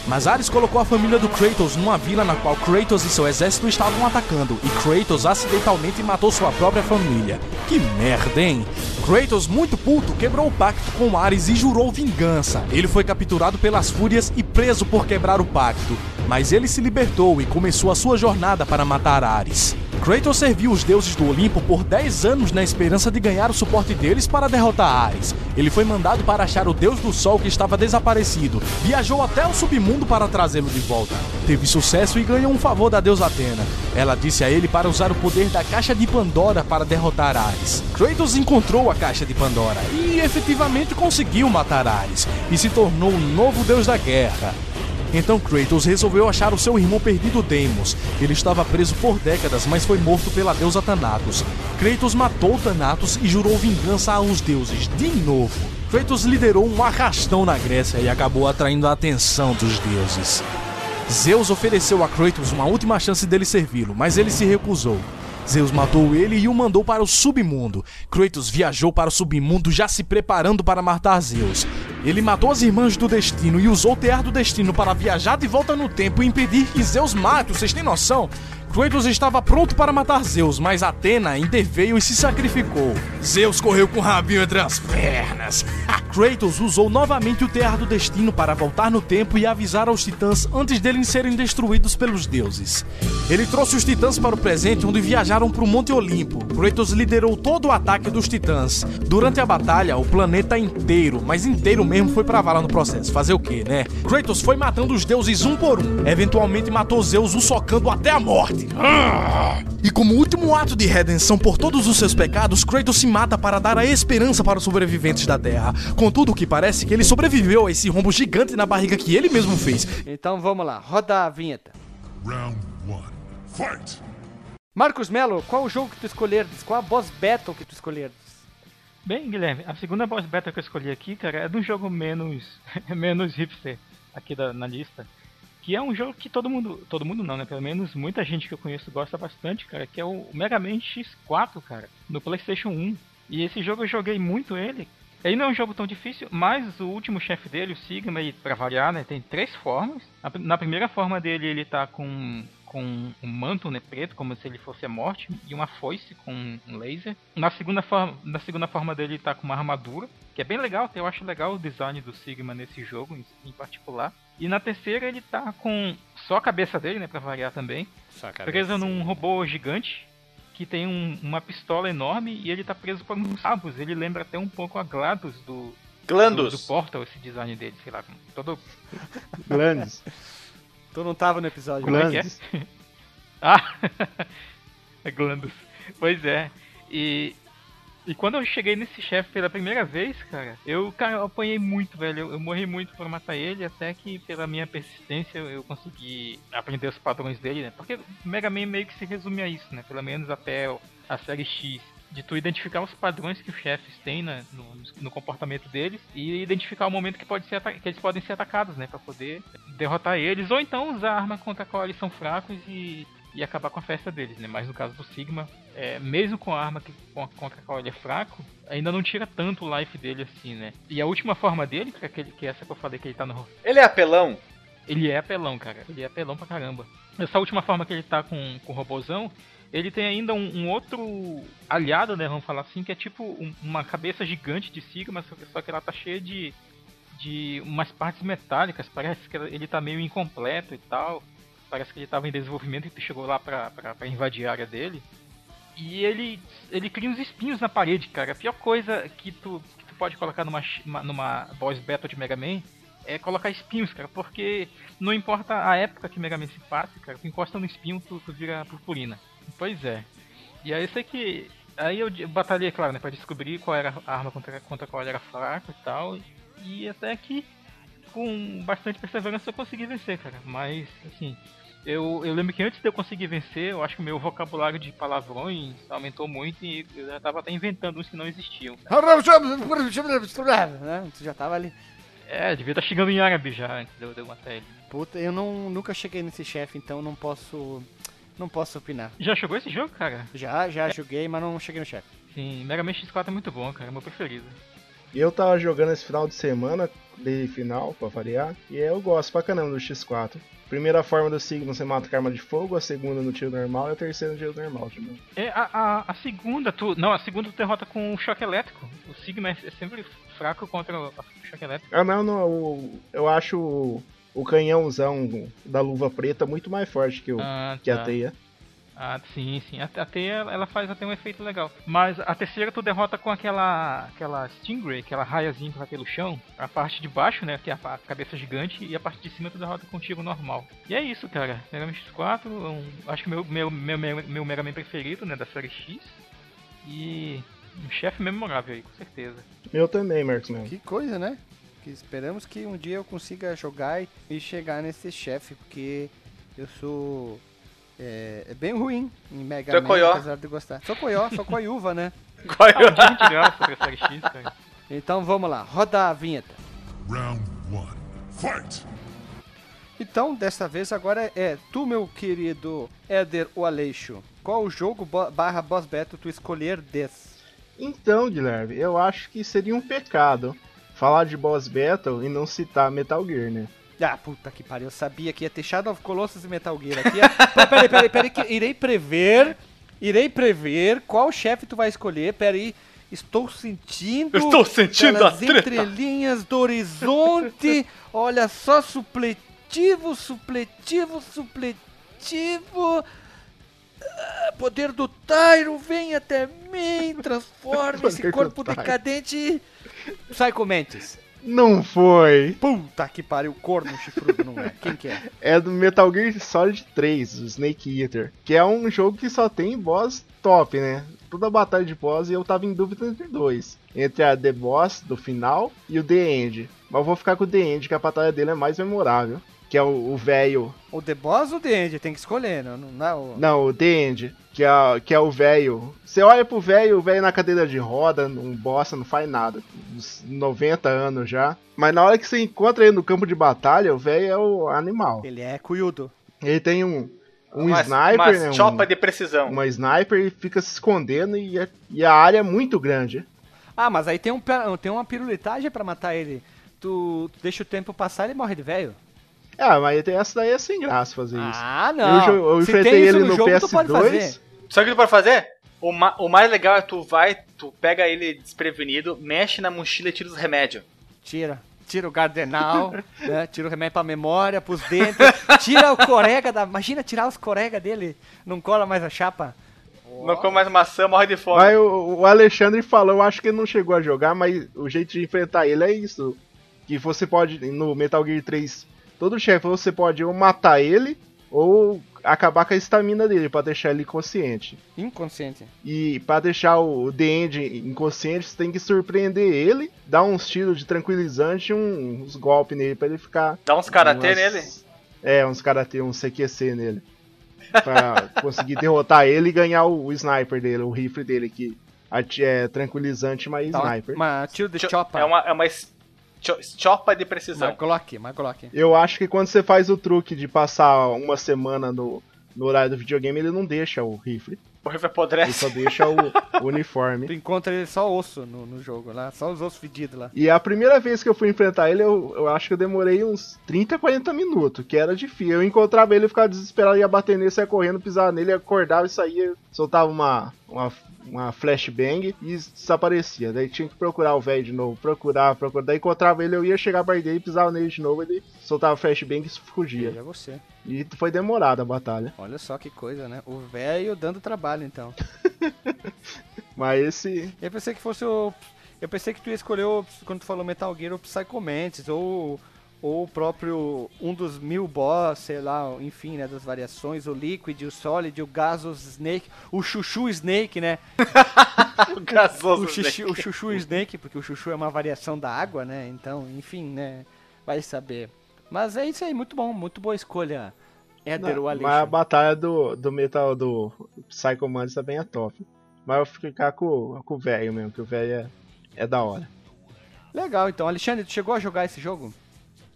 Speaker 7: Mas Ares colocou a família do Kratos numa vila na qual Kratos e seu exército estavam atacando, e Kratos acidentalmente matou sua própria família. Que merda, hein? Kratos, muito puto, quebrou o pacto com Ares e jurou vingança. Ele foi capturado pelas fúrias e preso por quebrar o pacto. Mas ele se libertou e começou a sua jornada para matar Ares. Kratos serviu os deuses do Olimpo por 10 anos na esperança de ganhar o suporte deles para derrotar Ares. Ele foi mandado para achar o deus do sol que estava desaparecido. Viajou até o submundo para trazê-lo de volta. Teve sucesso e ganhou um favor da deusa Atena. Ela disse a ele para usar o poder da caixa de Pandora para derrotar Ares. Kratos encontrou a caixa de Pandora e efetivamente conseguiu matar Ares e se tornou o novo deus da guerra. Então Kratos resolveu achar o seu irmão perdido Deimos. Ele estava preso por décadas, mas foi morto pela deusa Thanatos. Kratos matou Thanatos e jurou vingança aos deuses de novo. Kratos liderou um arrastão na Grécia e acabou atraindo a atenção dos deuses. Zeus ofereceu a Kratos uma última chance dele servi-lo, mas ele se recusou. Zeus matou ele e o mandou para o submundo. Kratos viajou para o submundo já se preparando para matar Zeus. Ele matou as irmãs do destino e usou o tear do destino para viajar de volta no tempo e impedir que Zeus mate. Vocês têm noção? Kratos estava pronto para matar Zeus, mas Atena interveio e se sacrificou. Zeus correu com o rabinho entre as pernas. Kratos usou novamente o Tear do Destino para voltar no tempo e avisar aos titãs antes deles serem destruídos pelos deuses. Ele trouxe os titãs para o presente, onde viajaram para o Monte Olimpo. Kratos liderou todo o ataque dos titãs. Durante a batalha, o planeta inteiro, mas inteiro mesmo, foi pra vala no processo. Fazer o quê, né? Kratos foi matando os deuses um por um. Eventualmente matou Zeus, o socando até a morte. Ah! E como último ato de redenção por todos os seus pecados, Kratos se mata para dar a esperança para os sobreviventes da Terra. Contudo, o que parece que ele sobreviveu a esse rombo gigante na barriga que ele mesmo fez.
Speaker 3: Então vamos lá, roda a vinheta.
Speaker 6: Round one. Fight!
Speaker 3: Marcos Melo, qual o jogo que tu escolherdes? Qual a boss battle que tu escolherdes?
Speaker 5: Bem, Guilherme, a segunda boss battle que eu escolhi aqui, cara, é de um jogo menos, [laughs] menos hipster aqui da, na lista. Que é um jogo que todo mundo, todo mundo não, né? Pelo menos muita gente que eu conheço gosta bastante, cara, que é o Mega Man X4, cara, no PlayStation 1. E esse jogo eu joguei muito ele. Ele não é um jogo tão difícil, mas o último chefe dele, o Sigma, ele, pra variar, né, tem três formas. Na, na primeira forma dele, ele tá com, com um manto né, preto, como se ele fosse a morte, e uma foice com um laser. Na segunda forma, na segunda forma dele ele tá com uma armadura, que é bem legal, eu acho legal o design do Sigma nesse jogo em, em particular. E na terceira ele tá com só a cabeça dele, né, pra variar também, presa num robô gigante que tem um- uma pistola enorme e ele tá preso por uns cabos. Ele lembra até um pouco a GLaDOS do, do,
Speaker 2: Glandos.
Speaker 5: do Portal, esse design dele, sei lá, todo [laughs]
Speaker 4: Glandes.
Speaker 3: Tu não tava no episódio.
Speaker 5: Como é que é? [laughs] Ah, [laughs] é. Pois é. E, e quando eu cheguei nesse chefe pela primeira vez, cara, eu, cara, eu apanhei muito, velho. Eu, eu morri muito pra matar ele, até que pela minha persistência eu consegui aprender os padrões dele, né? Porque o Mega Man meio que se resume a isso, né? Pelo menos até a série X. De tu identificar os padrões que os chefes têm na- no, no comportamento deles e identificar o momento que, pode ser que eles podem ser atacados, né? Pra poder derrotar eles, ou então usar a arma contra a qual eles são fracos e, e acabar com a festa deles, né? Mas no caso do Sigma, é, mesmo com a arma que, com a- contra a qual ele é fraco, ainda não tira tanto o life dele assim, né? E a última forma dele, que é, aquele, que é essa que eu falei que ele tá no.
Speaker 2: Ele é apelão?
Speaker 5: Ele é apelão, cara. Ele é apelão pra caramba. Essa última forma que ele tá com, com o robozão, ele tem ainda um, um outro aliado, né? Vamos falar assim, que é tipo um- uma cabeça gigante de Sigma, só que, só que ela tá cheia de, de umas partes metálicas. Parece que ele tá meio incompleto e tal. Parece que ele tava em desenvolvimento e chegou lá pra, pra, pra invadir a área dele. E ele, ele cria uns espinhos na parede, cara. A pior coisa que tu, que tu pode colocar numa, numa boss battle de Mega Man é colocar espinhos, cara. Porque não importa a época que Mega Man se passe, cara. Tu encosta no espinho, tu, tu vira purpurina. Pois é. E aí eu sei que. Aí eu batalhei, claro, né, pra descobrir qual era a arma contra, contra qual era fraco e tal. E até que com bastante perseverança eu consegui vencer, cara. Mas, assim, eu, eu lembro que antes de eu conseguir vencer, eu acho que o meu vocabulário de palavrões aumentou muito e eu já tava até inventando uns que não existiam.
Speaker 3: Né? Tu já tava ali.
Speaker 5: É, devia estar chegando em árabe já antes de eu matar ele.
Speaker 3: Puta, eu não, nunca cheguei nesse chefe, então não posso. Não posso opinar.
Speaker 5: Já jogou esse jogo, cara?
Speaker 3: Já, já joguei, mas não cheguei no chefe.
Speaker 5: Sim, Mega Man X4 é muito bom, cara, é meu preferido.
Speaker 4: E eu tava jogando esse final de semana, de final, pra variar, e eu gosto pra caramba do X4. Primeira forma do Sigma você mata com arma de fogo, a segunda no tiro normal e a terceira no tiro normal também.
Speaker 5: É, a, a, a segunda, tu. Não, a segunda tu derrota com o choque elétrico. O Sigma é, é sempre fraco contra o, o choque elétrico.
Speaker 4: Ah não, não, o- eu acho o, canhãozão da luva preta muito mais forte que, o,
Speaker 5: Ah,
Speaker 4: que
Speaker 5: tá.
Speaker 4: a teia.
Speaker 5: Ah, sim, sim. A, a teia ela faz até um efeito legal. Mas a terceira tu derrota com aquela. aquela Stingray, aquela raiazinha que vai pelo chão. A parte de baixo, né? Que é a, cabeça gigante, e a parte de cima tu derrota com tiro normal. E é isso, cara. Mega Man X4, um, acho que meu, meu, meu, meu, meu Mega Man preferido, né? Da série X. E. um chefe memorável aí, com certeza.
Speaker 4: Eu também, Marcos.
Speaker 3: Que coisa, né? Que esperamos que um dia eu consiga jogar e- chegar nesse chefe, porque eu sou é, é bem ruim em Mega Man,
Speaker 2: coió.
Speaker 3: apesar de gostar. Sou coió, sou coiúva, né? [laughs]
Speaker 2: Qual é.
Speaker 3: Então vamos lá, roda a vinheta.
Speaker 6: Round one. Fight!
Speaker 3: Então, dessa vez agora é tu, meu querido Éder o Aleixo. Qual o jogo barra boss battle tu escolher des?
Speaker 4: Então, Guilherme, eu acho que seria um pecado falar de boss battle e não citar Metal Gear, né?
Speaker 3: Ah, puta que pariu, eu sabia que ia ter Shadow of Colossus e Metal Gear aqui. [laughs] Peraí, peraí, peraí, que irei prever, irei prever qual chefe tu vai escolher, peraí. Estou sentindo
Speaker 2: Estou sentindo
Speaker 3: pelas
Speaker 2: a treta.
Speaker 3: entrelinhas do horizonte. Olha só, supletivo, supletivo, supletivo. Ah, Poder do Tyro, vem até mim, transforme [laughs] esse corpo
Speaker 4: Tyro.
Speaker 3: decadente. Psycho Mantis.
Speaker 4: Não foi!
Speaker 3: Puta que pariu, corno chifrudo, não é? Quem que é?
Speaker 4: É do Metal Gear Solid 3, o Snake Eater, que é um jogo que só tem boss top, né? Toda batalha de boss e eu tava em dúvida entre dois. Entre a The Boss do final e o The End. Mas eu vou ficar com o The End, que a batalha dele é mais memorável. Que é o velho.
Speaker 3: O The Boss ou o The End? Tem que escolher, não, não é o...
Speaker 4: Não, o The End, que é, que é o velho. Você olha pro velho, o velho na cadeira de roda, não bosta, não faz nada. Uns 90 anos já. Mas na hora que você encontra ele no campo de batalha, o velho é o animal.
Speaker 3: Ele é cuiudo.
Speaker 4: Ele tem um, um
Speaker 2: Uma,
Speaker 4: sniper,
Speaker 2: uma
Speaker 4: né? um-
Speaker 2: chopa de precisão.
Speaker 4: uma sniper e fica se escondendo e a, e a área é muito grande.
Speaker 3: Ah, mas aí tem, um, tem uma pirulitagem pra matar ele. Tu, tu deixa o tempo passar e ele morre de velho.
Speaker 4: Ah, mas essa daí é sem graça fazer isso.
Speaker 3: Ah, não.
Speaker 4: Eu, eu
Speaker 3: Se
Speaker 4: enfrentei ele no,
Speaker 3: jogo, pode fazer.
Speaker 4: PS2.
Speaker 2: Sabe o que tu pode fazer? O, ma- o mais legal é tu vai, tu pega ele desprevenido, mexe na mochila e tira os remédios.
Speaker 3: Tira. Tira o gardenal, [laughs] né? tira o remédio pra memória, pros dentes, tira o corega da. Imagina tirar os corega dele, não cola mais a chapa.
Speaker 2: Não come mais maçã, morre de fome.
Speaker 4: Mas o, o Alexandre falou, eu acho que ele não chegou a jogar, mas o jeito de enfrentar ele é isso. Que você pode, no Metal Gear 3, todo chefe você pode ou matar ele, ou acabar com a estamina dele, pra deixar ele inconsciente.
Speaker 3: Inconsciente.
Speaker 4: E pra deixar o The End inconsciente, você tem que surpreender ele, dar uns tiros de tranquilizante um- uns golpes nele pra ele ficar.
Speaker 2: Dá uns karatê
Speaker 4: umas-
Speaker 2: nele.
Speaker 4: É, uns karatê, um CQC nele. Pra [laughs] conseguir derrotar ele e ganhar o, o sniper dele, o rifle dele, que é tranquilizante, mas
Speaker 3: Tá,
Speaker 4: sniper.
Speaker 3: uma tiro de
Speaker 2: Cho-
Speaker 3: chopa.
Speaker 2: É uma, é uma chopa de precisão.
Speaker 3: Uma Glock, uma Glock.
Speaker 4: Eu acho que quando você faz o truque de passar uma semana no, no horário do videogame, ele não deixa o rifle.
Speaker 2: O rifle
Speaker 4: Ele
Speaker 2: apodrece.
Speaker 4: só deixa o, o [laughs] uniforme.
Speaker 3: Tu encontra ele só osso no, no jogo lá, só os ossos fedidos lá.
Speaker 4: E a primeira vez que eu fui enfrentar ele, eu, eu acho que eu demorei uns 30, 40 minutos, que era difícil. Eu encontrava ele, eu ficava desesperado, ia bater nele, saia correndo, pisava nele, acordava e saía, soltava uma, uma, uma flashbang e desaparecia. Daí tinha que procurar o velho de novo, procurar, procurar. Daí encontrava ele, eu ia chegar perto dele, pisava nele de novo, ele soltava flashbang e fugia.
Speaker 3: Veja você.
Speaker 4: E foi demorada a batalha.
Speaker 3: Olha só que coisa, né? O velho dando trabalho, então. [laughs]
Speaker 4: Mas esse.
Speaker 3: Eu pensei que fosse o. Eu pensei que tu ia escolher, o, quando tu falou Metal Gear, o Psycho Mantis, ou, ou o próprio. Um dos mil boss, sei lá, enfim, né? Das variações, o Liquid, o Solid, o Gasos Snake, o Chuchu Snake, né? [laughs]
Speaker 2: O gasoso.
Speaker 3: O, xixi- o Chuchu Snake, porque o Chuchu é uma variação da água, né? Então, enfim, né? Vai saber. Mas é isso aí, muito bom, muito boa escolha. Éder,
Speaker 4: Não,
Speaker 3: o
Speaker 4: mas a batalha do, do Metal do Psycho Mantis também é top. Mas eu vou ficar com, com o velho mesmo, que o velho é, é da hora.
Speaker 3: Legal, então. Alexandre, tu chegou a jogar esse jogo?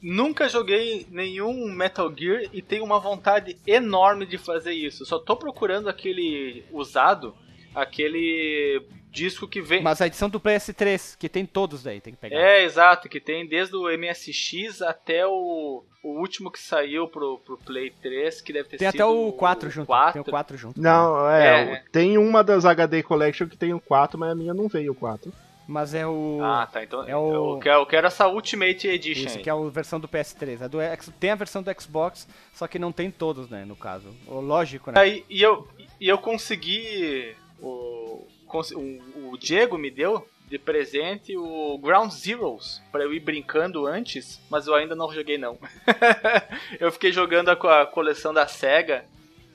Speaker 2: Nunca joguei nenhum Metal Gear e tenho uma vontade enorme de fazer isso. Só tô procurando aquele usado, aquele disco que vem.
Speaker 3: Mas a edição do PS3, que tem todos daí, tem que pegar.
Speaker 2: É, exato, que tem desde o MSX até o, o último que saiu pro, pro Play 3, que deve ter
Speaker 3: Tem
Speaker 2: sido
Speaker 3: até o 4 junto.
Speaker 2: 4.
Speaker 3: Tem o 4 junto.
Speaker 4: Não, é,
Speaker 2: É.
Speaker 4: tem uma das HD Collection que tem o 4, mas a minha não veio o 4.
Speaker 3: Mas é o.
Speaker 2: Ah, tá. Então
Speaker 3: É o-
Speaker 2: eu, quero, eu quero essa Ultimate Edition.
Speaker 3: Isso,
Speaker 2: aí.
Speaker 3: que é a versão do PS3. A do tem a versão do Xbox, só que não tem todos, né, no caso. Lógico, né?
Speaker 2: Aí, e, eu, e eu consegui. O, o, o Diego me deu de presente o Ground Zeroes pra eu ir brincando antes, mas eu ainda não joguei não. [laughs] eu fiquei jogando a, co- a coleção da Sega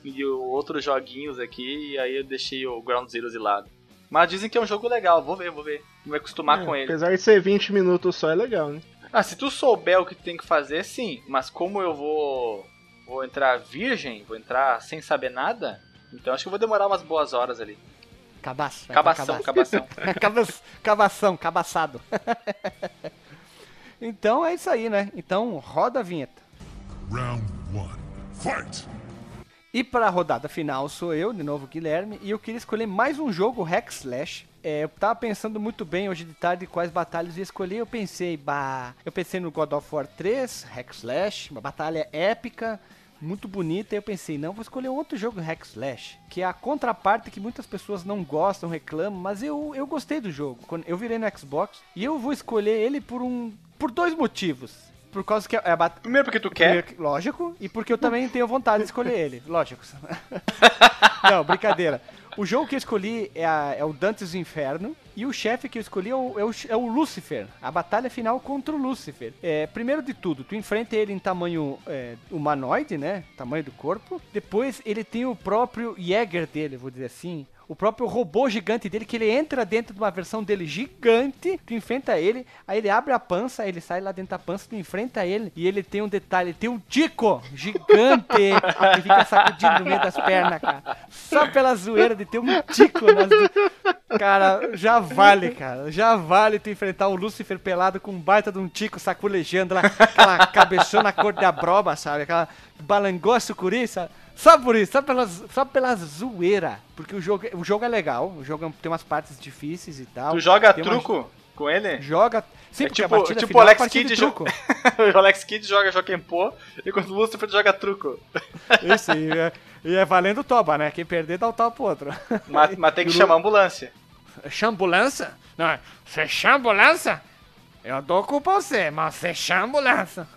Speaker 2: e outros joguinhos aqui, e aí eu deixei o Ground Zeroes de lado. Mas dizem que é um jogo legal, vou ver, vou ver. Vou me acostumar com ele.
Speaker 4: Apesar de ser 20 minutos só, é legal, né?
Speaker 2: Ah, se tu souber o que tu tem que fazer, sim. Mas como eu vou vou entrar virgem, vou entrar sem saber nada, então acho que eu vou demorar umas boas horas ali.
Speaker 3: Cabaço. pra
Speaker 2: Cabação,
Speaker 3: cabaço.
Speaker 2: cabação. [laughs]
Speaker 3: Cabação, cabaçado. [laughs] então é isso aí, né? Então roda a vinheta.
Speaker 6: Round one. Fight!
Speaker 3: E para a rodada final sou eu, de novo Guilherme, e eu queria escolher mais um jogo Hack Slash. É, eu tava pensando muito bem hoje de tarde quais batalhas eu ia escolher. Eu pensei, bah, eu pensei no God of War 3, Hack Slash, uma batalha épica, muito bonita. E eu pensei, não, vou escolher outro jogo Hack Slash, que é a contraparte que muitas pessoas não gostam, reclamam, mas eu, eu gostei do jogo. Eu virei no Xbox e eu vou escolher ele por um, por dois motivos. Por causa que é a batalha
Speaker 2: Primeiro porque tu quer.
Speaker 3: Primeiro Lógico, e porque eu também tenho vontade de escolher ele. [laughs] Lógico. [laughs] Não, brincadeira. O jogo que eu escolhi é, a- é o Dantes Inferno. E o chefe que eu escolhi é o, é o- é o Lúcifer. A batalha final contra o Lúcifer. É, primeiro de tudo, tu enfrenta ele em tamanho é, humanoide, né? Tamanho do corpo. Depois ele tem o próprio Jäger dele, vou dizer assim. O próprio robô gigante dele, que ele entra dentro de uma versão dele gigante, tu enfrenta ele, aí ele abre a pança, ele sai lá dentro da pança, tu enfrenta ele, e ele tem um detalhe, tem um tico gigante que fica sacudindo no meio das pernas, cara. Só pela zoeira de ter um tico nas... Cara, já vale, cara. Já vale tu enfrentar o Lúcifer pelado com um baita de um tico saculejando lá, aquela cabeçona cor de abroba, sabe? Aquela balangô sucuri, sabe? Só por isso, só pela, só pela zoeira. Porque o jogo, o jogo é legal, o jogo tem umas partes difíceis e tal.
Speaker 2: Tu joga
Speaker 3: Tem uma-
Speaker 2: truco Com ele?
Speaker 3: Joga. Sim,
Speaker 2: É tipo, tipo
Speaker 3: final
Speaker 2: o Alex
Speaker 3: é partida
Speaker 2: Kidd jo-
Speaker 3: truco. [laughs]
Speaker 2: o Alex Kidd joga Jokenpô, enquanto o Lucifer joga truco. [laughs]
Speaker 3: Isso, e é, e é valendo toba, né? Quem perder dá o tal pro outro. [laughs]
Speaker 2: Mas, mas tem que chamar a ambulância.
Speaker 3: Chambulância? Não, você chambulância? Eu dou culpa a você, mas você chambulância.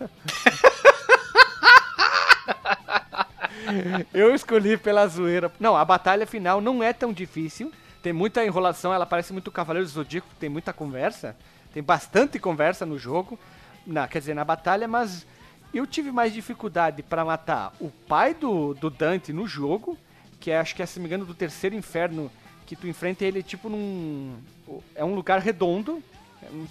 Speaker 3: Eu escolhi pela zoeira. Não, a batalha final não é tão difícil. Tem muita enrolação, ela parece muito Cavaleiro do Zodíaco, tem muita conversa. Tem bastante conversa no jogo, na, quer dizer, na batalha, mas eu tive mais dificuldade pra matar o pai do, do Dante no jogo, que é, acho que é, se me engano, do terceiro inferno, que tu enfrenta ele tipo num. É um lugar redondo.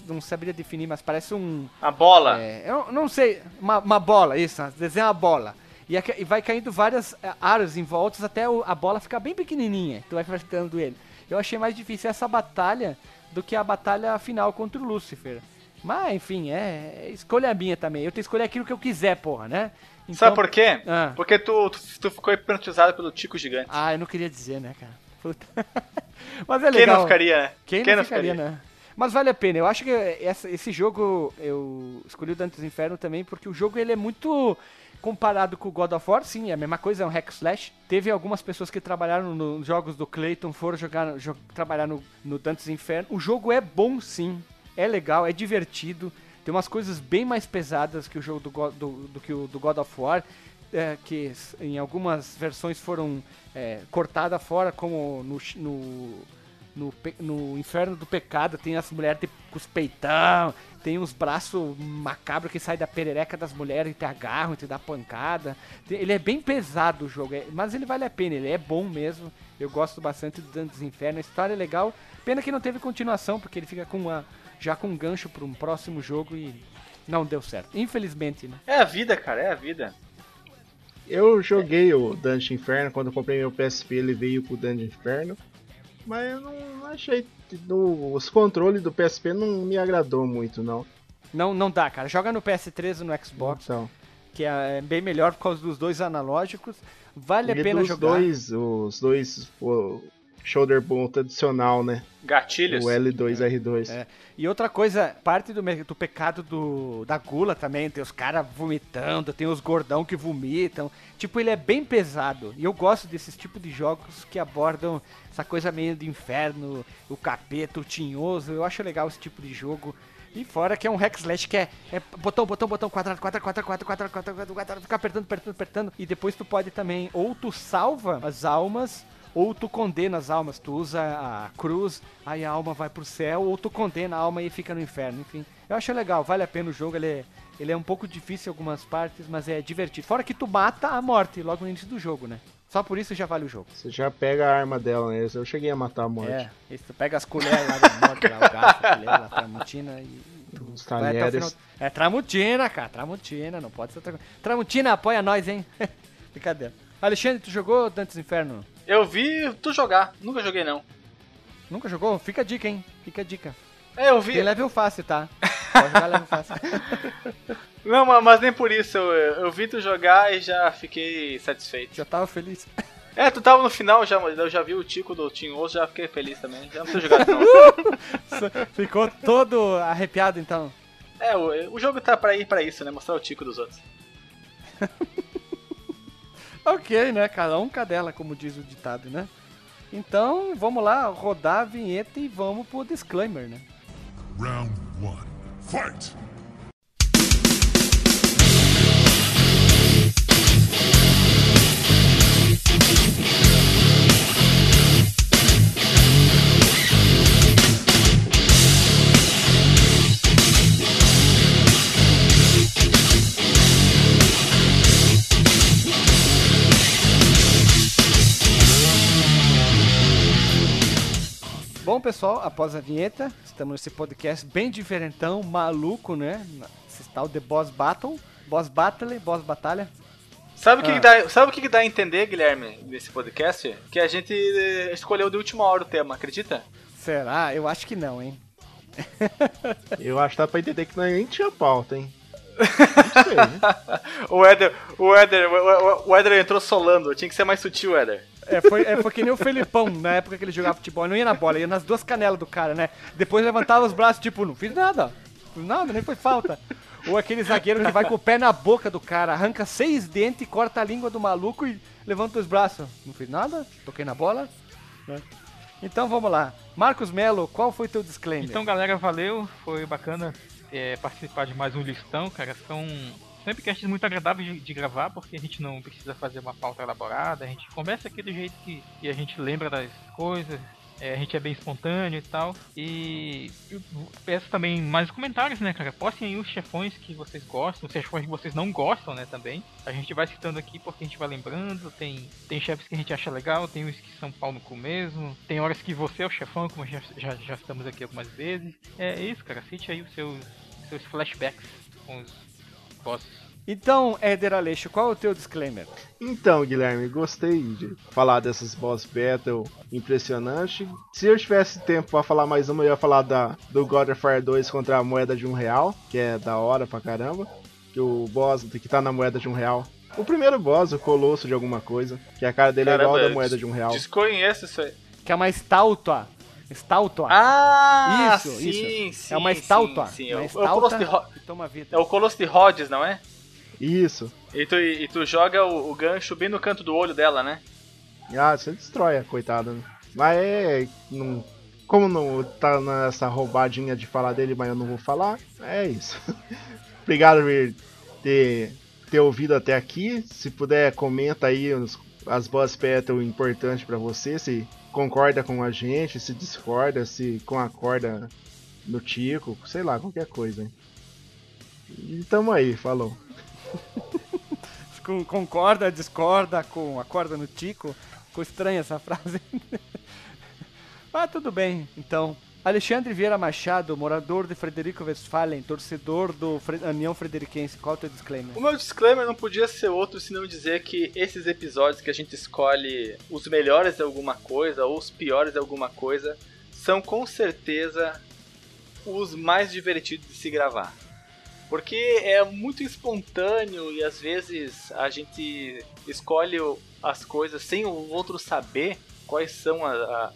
Speaker 3: Não, saberia definir, mas parece um.
Speaker 2: A bola.
Speaker 3: É, eu não sei, uma, uma bola, isso, desenha uma bola. E, a- e vai caindo várias aras em voltas até o- a bola ficar bem pequenininha. Tu vai enfrentando ele. Eu achei mais difícil essa batalha do que a batalha final contra o Lúcifer. Mas, enfim, é, é escolha minha também. Eu tenho que escolher aquilo que eu quiser, porra, né? Então-
Speaker 2: Sabe por quê?
Speaker 3: Ah.
Speaker 2: Porque tu, tu, tu ficou hipnotizado pelo Tico Gigante.
Speaker 3: Ah, eu não queria dizer, né, cara? Puta. [laughs] Mas é
Speaker 2: Quem
Speaker 3: legal.
Speaker 2: não ficaria, né?
Speaker 3: Quem, não, ficaria, né? Mas vale a pena. Eu acho que essa- esse jogo, eu escolhi o Dante's Inferno também porque o jogo ele é muito comparado com o God of War, sim, é a mesma coisa, é um hack slash. Teve algumas pessoas que trabalharam nos jogos do Clayton, foram jogar, jo- trabalhar no, no Dante's Inferno. O jogo é bom, sim, é legal, é divertido. Tem umas coisas bem mais pesadas que o jogo do, God- do, do que o do God of War, é, que em algumas versões foram é, cortadas fora, como no, no no, no inferno do pecado tem as mulheres com os peitão, tem uns braços macabros que saem da perereca das mulheres e te agarram e te dá pancada. Ele é bem pesado o jogo, é- mas ele vale a pena, ele é bom mesmo. Eu gosto bastante do Dantes Inferno, a história é legal. Pena que não teve continuação, porque ele fica com uma, já com um gancho para um próximo jogo e não deu certo. Infelizmente, né?
Speaker 2: É a vida, cara, é a vida.
Speaker 4: Eu joguei o Dungeon Inferno, quando eu comprei meu PSP ele veio com o Dungeon Inferno. Mas eu não achei. no- os controles do PSP não me agradou muito, não.
Speaker 3: Não, não dá, cara. Joga no PS3 ou no Xbox,
Speaker 4: Então,
Speaker 3: que é bem melhor por causa dos dois analógicos. Vale a
Speaker 4: e
Speaker 3: pena
Speaker 4: dos
Speaker 3: jogar.
Speaker 4: dois, os dois o shoulder bolt adicional, né?
Speaker 2: Gatilhos.
Speaker 4: O L2R2.
Speaker 3: É. E outra coisa, parte do, do pecado do, da gula também, tem os caras vomitando, tem os gordão que vomitam. Tipo, ele é bem pesado. E eu gosto desses tipos de jogos que abordam essa coisa meio de inferno, o capeta, o tinhoso. Eu acho legal esse tipo de jogo. E fora que é um hack slash que é, é botão, botão, botão, quadrado, quadrado, quadrado, quadrado, quadrado, quadrado, quadrado, quadrado, fica apertando, apertando, apertando. E depois tu pode também, ou tu salva as almas, ou tu condena as almas. Tu usa a cruz, aí a alma vai pro céu, ou tu condena a alma e fica no inferno. Enfim, eu acho legal, vale a pena o jogo. Ele é, ele é um pouco difícil em algumas partes, mas é divertido. Fora que tu mata a morte logo no início do jogo, né? Só por isso já vale o jogo.
Speaker 4: Você já pega a arma dela, né? Eu cheguei a matar a morte.
Speaker 3: É, isso, tu pega as colheres lá da morte, lá, o garfo, a colher, a tramutina e
Speaker 4: Os talheres.
Speaker 3: É tramutina, cara, tramutina, não pode ser outra coisa. Tramutina, apoia nós, hein? [laughs] Brincadeira. Alexandre, tu jogou Dantes Inferno?
Speaker 2: Eu vi tu jogar, nunca joguei não.
Speaker 3: Nunca jogou? Fica a dica, hein? Fica a dica.
Speaker 2: É, eu vi.
Speaker 3: Tem level fácil, tá? Pode jogar level fácil. [laughs]
Speaker 2: Não, ma- mas nem por isso. Eu, eu vi tu jogar e já fiquei satisfeito.
Speaker 3: Já tava feliz.
Speaker 2: É, tu tava no final, já, eu já vi o Tico do Team Osso, já fiquei feliz também. Já não tô jogando não.
Speaker 3: Ficou todo arrepiado, então.
Speaker 2: É, o, o jogo tá pra ir pra isso, né? Mostrar o Tico dos outros. [laughs]
Speaker 3: Ok, né? Cada um cadela, como diz o ditado, né? Então, vamos lá, rodar a vinheta e vamos pro disclaimer, né?
Speaker 6: Round one. Fight!
Speaker 3: Bom, pessoal, após a vinheta, estamos nesse podcast bem diferentão, maluco, né? Esse tal de Boss Battle. Boss Battle, Boss Batalha.
Speaker 2: Sabe o que,
Speaker 3: Ah.
Speaker 2: que dá, sabe o que, dá a entender, Guilherme, desse podcast? Que a gente eh, escolheu de última hora o tema, acredita?
Speaker 3: Será? Eu acho que não, hein? [laughs]
Speaker 4: Eu acho que dá pra entender que nós nem tinha pauta, hein? [laughs] Não sei, né?
Speaker 2: O Éder, o Éder, o, Éder entrou solando, tinha que ser mais sutil, Éder.
Speaker 3: É, foi, é, foi que nem o Felipão, na época que ele jogava futebol. Ele não ia na bola, ia nas duas canelas do cara, né? Depois levantava os braços, tipo, não fiz nada. Nada, nem foi falta. Ou aquele zagueiro que vai com o pé na boca do cara, arranca seis dentes, corta a língua do maluco e levanta os braços. Não fiz nada, toquei na bola. né? Então vamos lá. Marcos Melo, qual foi teu disclaimer?
Speaker 5: Então, galera, valeu. Foi bacana é, participar de mais um listão, cara. São sempre casts muito agradáveis de, de gravar, porque a gente não precisa fazer uma pauta elaborada. A gente conversa aqui do jeito que, que a gente lembra das coisas. é, a gente é bem espontâneo e tal. E eu peço também mais comentários, né, cara? Postem aí os chefões que vocês gostam, os chefões que vocês não gostam, né, também. A gente vai citando aqui porque a gente vai lembrando. Tem, tem chefes que a gente acha legal, tem uns que são pau no cu mesmo. Tem horas que você é o chefão, como já, já, já estamos aqui algumas vezes. É isso, cara. Cite aí os seus, seus flashbacks com os bosses.
Speaker 3: Então, Éder Aleixo, qual é o teu disclaimer?
Speaker 4: Então, Guilherme, gostei de falar dessas boss battle impressionante. Se eu tivesse tempo pra falar mais uma, eu ia falar da, do God of War 2 contra a moeda de um real, que é da hora pra caramba. Que o boss que tá na moeda de um real. O primeiro boss, o colosso de alguma coisa, que a cara dele é igual
Speaker 2: Caramba,
Speaker 4: a da moeda de um real.
Speaker 2: Desconheço isso aí.
Speaker 3: Que é uma estátua. Estátua.
Speaker 2: Ah,
Speaker 3: Isso,
Speaker 2: sim,
Speaker 3: isso.
Speaker 2: sim.
Speaker 3: é uma estátua.
Speaker 2: Sim, sim.
Speaker 3: Uma
Speaker 2: É, o, é o Colosso de Ro-
Speaker 3: estátua que toma vida.
Speaker 2: é o Colosso de Rhodes, não é?
Speaker 4: Isso.
Speaker 2: E tu, e tu joga o, o gancho bem no canto do olho dela, né?
Speaker 4: Ah, você destrói a coitada. né? Mas é. Não, como não tá nessa roubadinha de falar dele, mas eu não vou falar, é isso. [laughs] Obrigado por ter, ter ouvido até aqui. Se puder, comenta aí os- as boss battle importantes pra você. Se concorda com a gente, se discorda, se concorda no Tico, sei lá, qualquer coisa. E tamo aí, falou. [laughs]
Speaker 3: Concorda, discorda com a corda no tico. Ficou estranha essa frase. Mas [laughs] tudo bem, então. Alexandre Vieira Machado, morador de Frederico Westphalen, torcedor do Fre- União Frederiquense. Qual é o teu disclaimer?
Speaker 2: O meu disclaimer não podia ser outro senão dizer que esses episódios que a gente escolhe os melhores de alguma coisa ou os piores de alguma coisa são com certeza os mais divertidos de se gravar. Porque é muito espontâneo e às vezes a gente escolhe as coisas sem o outro saber quais são a, a-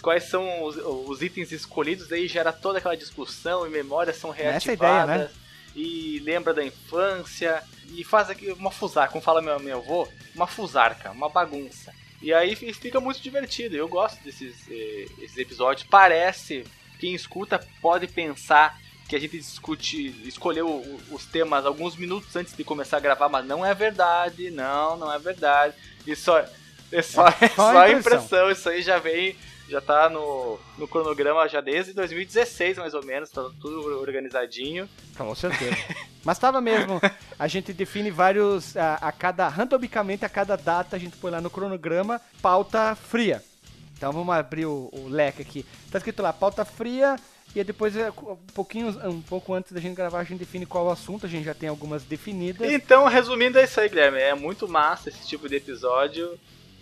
Speaker 2: quais são os, os itens escolhidos, aí gera toda aquela discussão e memórias são
Speaker 3: Essa é ideia,
Speaker 2: reativadas
Speaker 3: né?
Speaker 2: e lembra da infância e faz aqui uma fusarca, como fala meu, meu avô, uma fusarca, uma bagunça. E aí fi- fica muito divertido. Eu gosto desses eh, esses episódios. Parece, quem escuta pode pensar que a gente discute, escolheu os temas alguns minutos antes de começar a gravar, mas não é verdade, não, não é verdade. Isso é é só, é
Speaker 3: só [laughs]
Speaker 2: só
Speaker 3: a
Speaker 2: a
Speaker 3: impressão.
Speaker 2: impressão, isso aí já vem, já tá no, no cronograma já desde 2016 mais ou menos, tá tudo organizadinho.
Speaker 3: Com certeza. [laughs] Mas tava mesmo. A gente define vários. A, a cada. Randomicamente, a cada data, a gente põe lá no cronograma pauta fria. Então vamos abrir o, o leque aqui. Tá escrito lá, pauta fria. E depois, é, um pouquinho, um pouco antes da gente gravar, a gente define qual o assunto. A gente já tem algumas definidas.
Speaker 2: Então, resumindo, é isso aí, Guilherme. É muito massa esse tipo de episódio.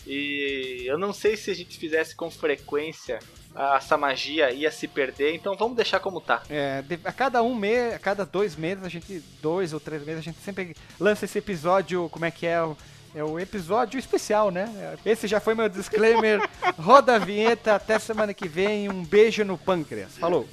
Speaker 2: E eu não sei se a gente fizesse com frequência essa magia ia se perder, então vamos deixar como tá.
Speaker 3: É, a cada um mês, a cada dois meses, a gente, dois ou três meses, a gente sempre lança esse episódio, como é que é? É o episódio especial, né? Esse já foi meu disclaimer. [laughs] Roda a vinheta, até semana que vem. Um beijo no pâncreas. Falou.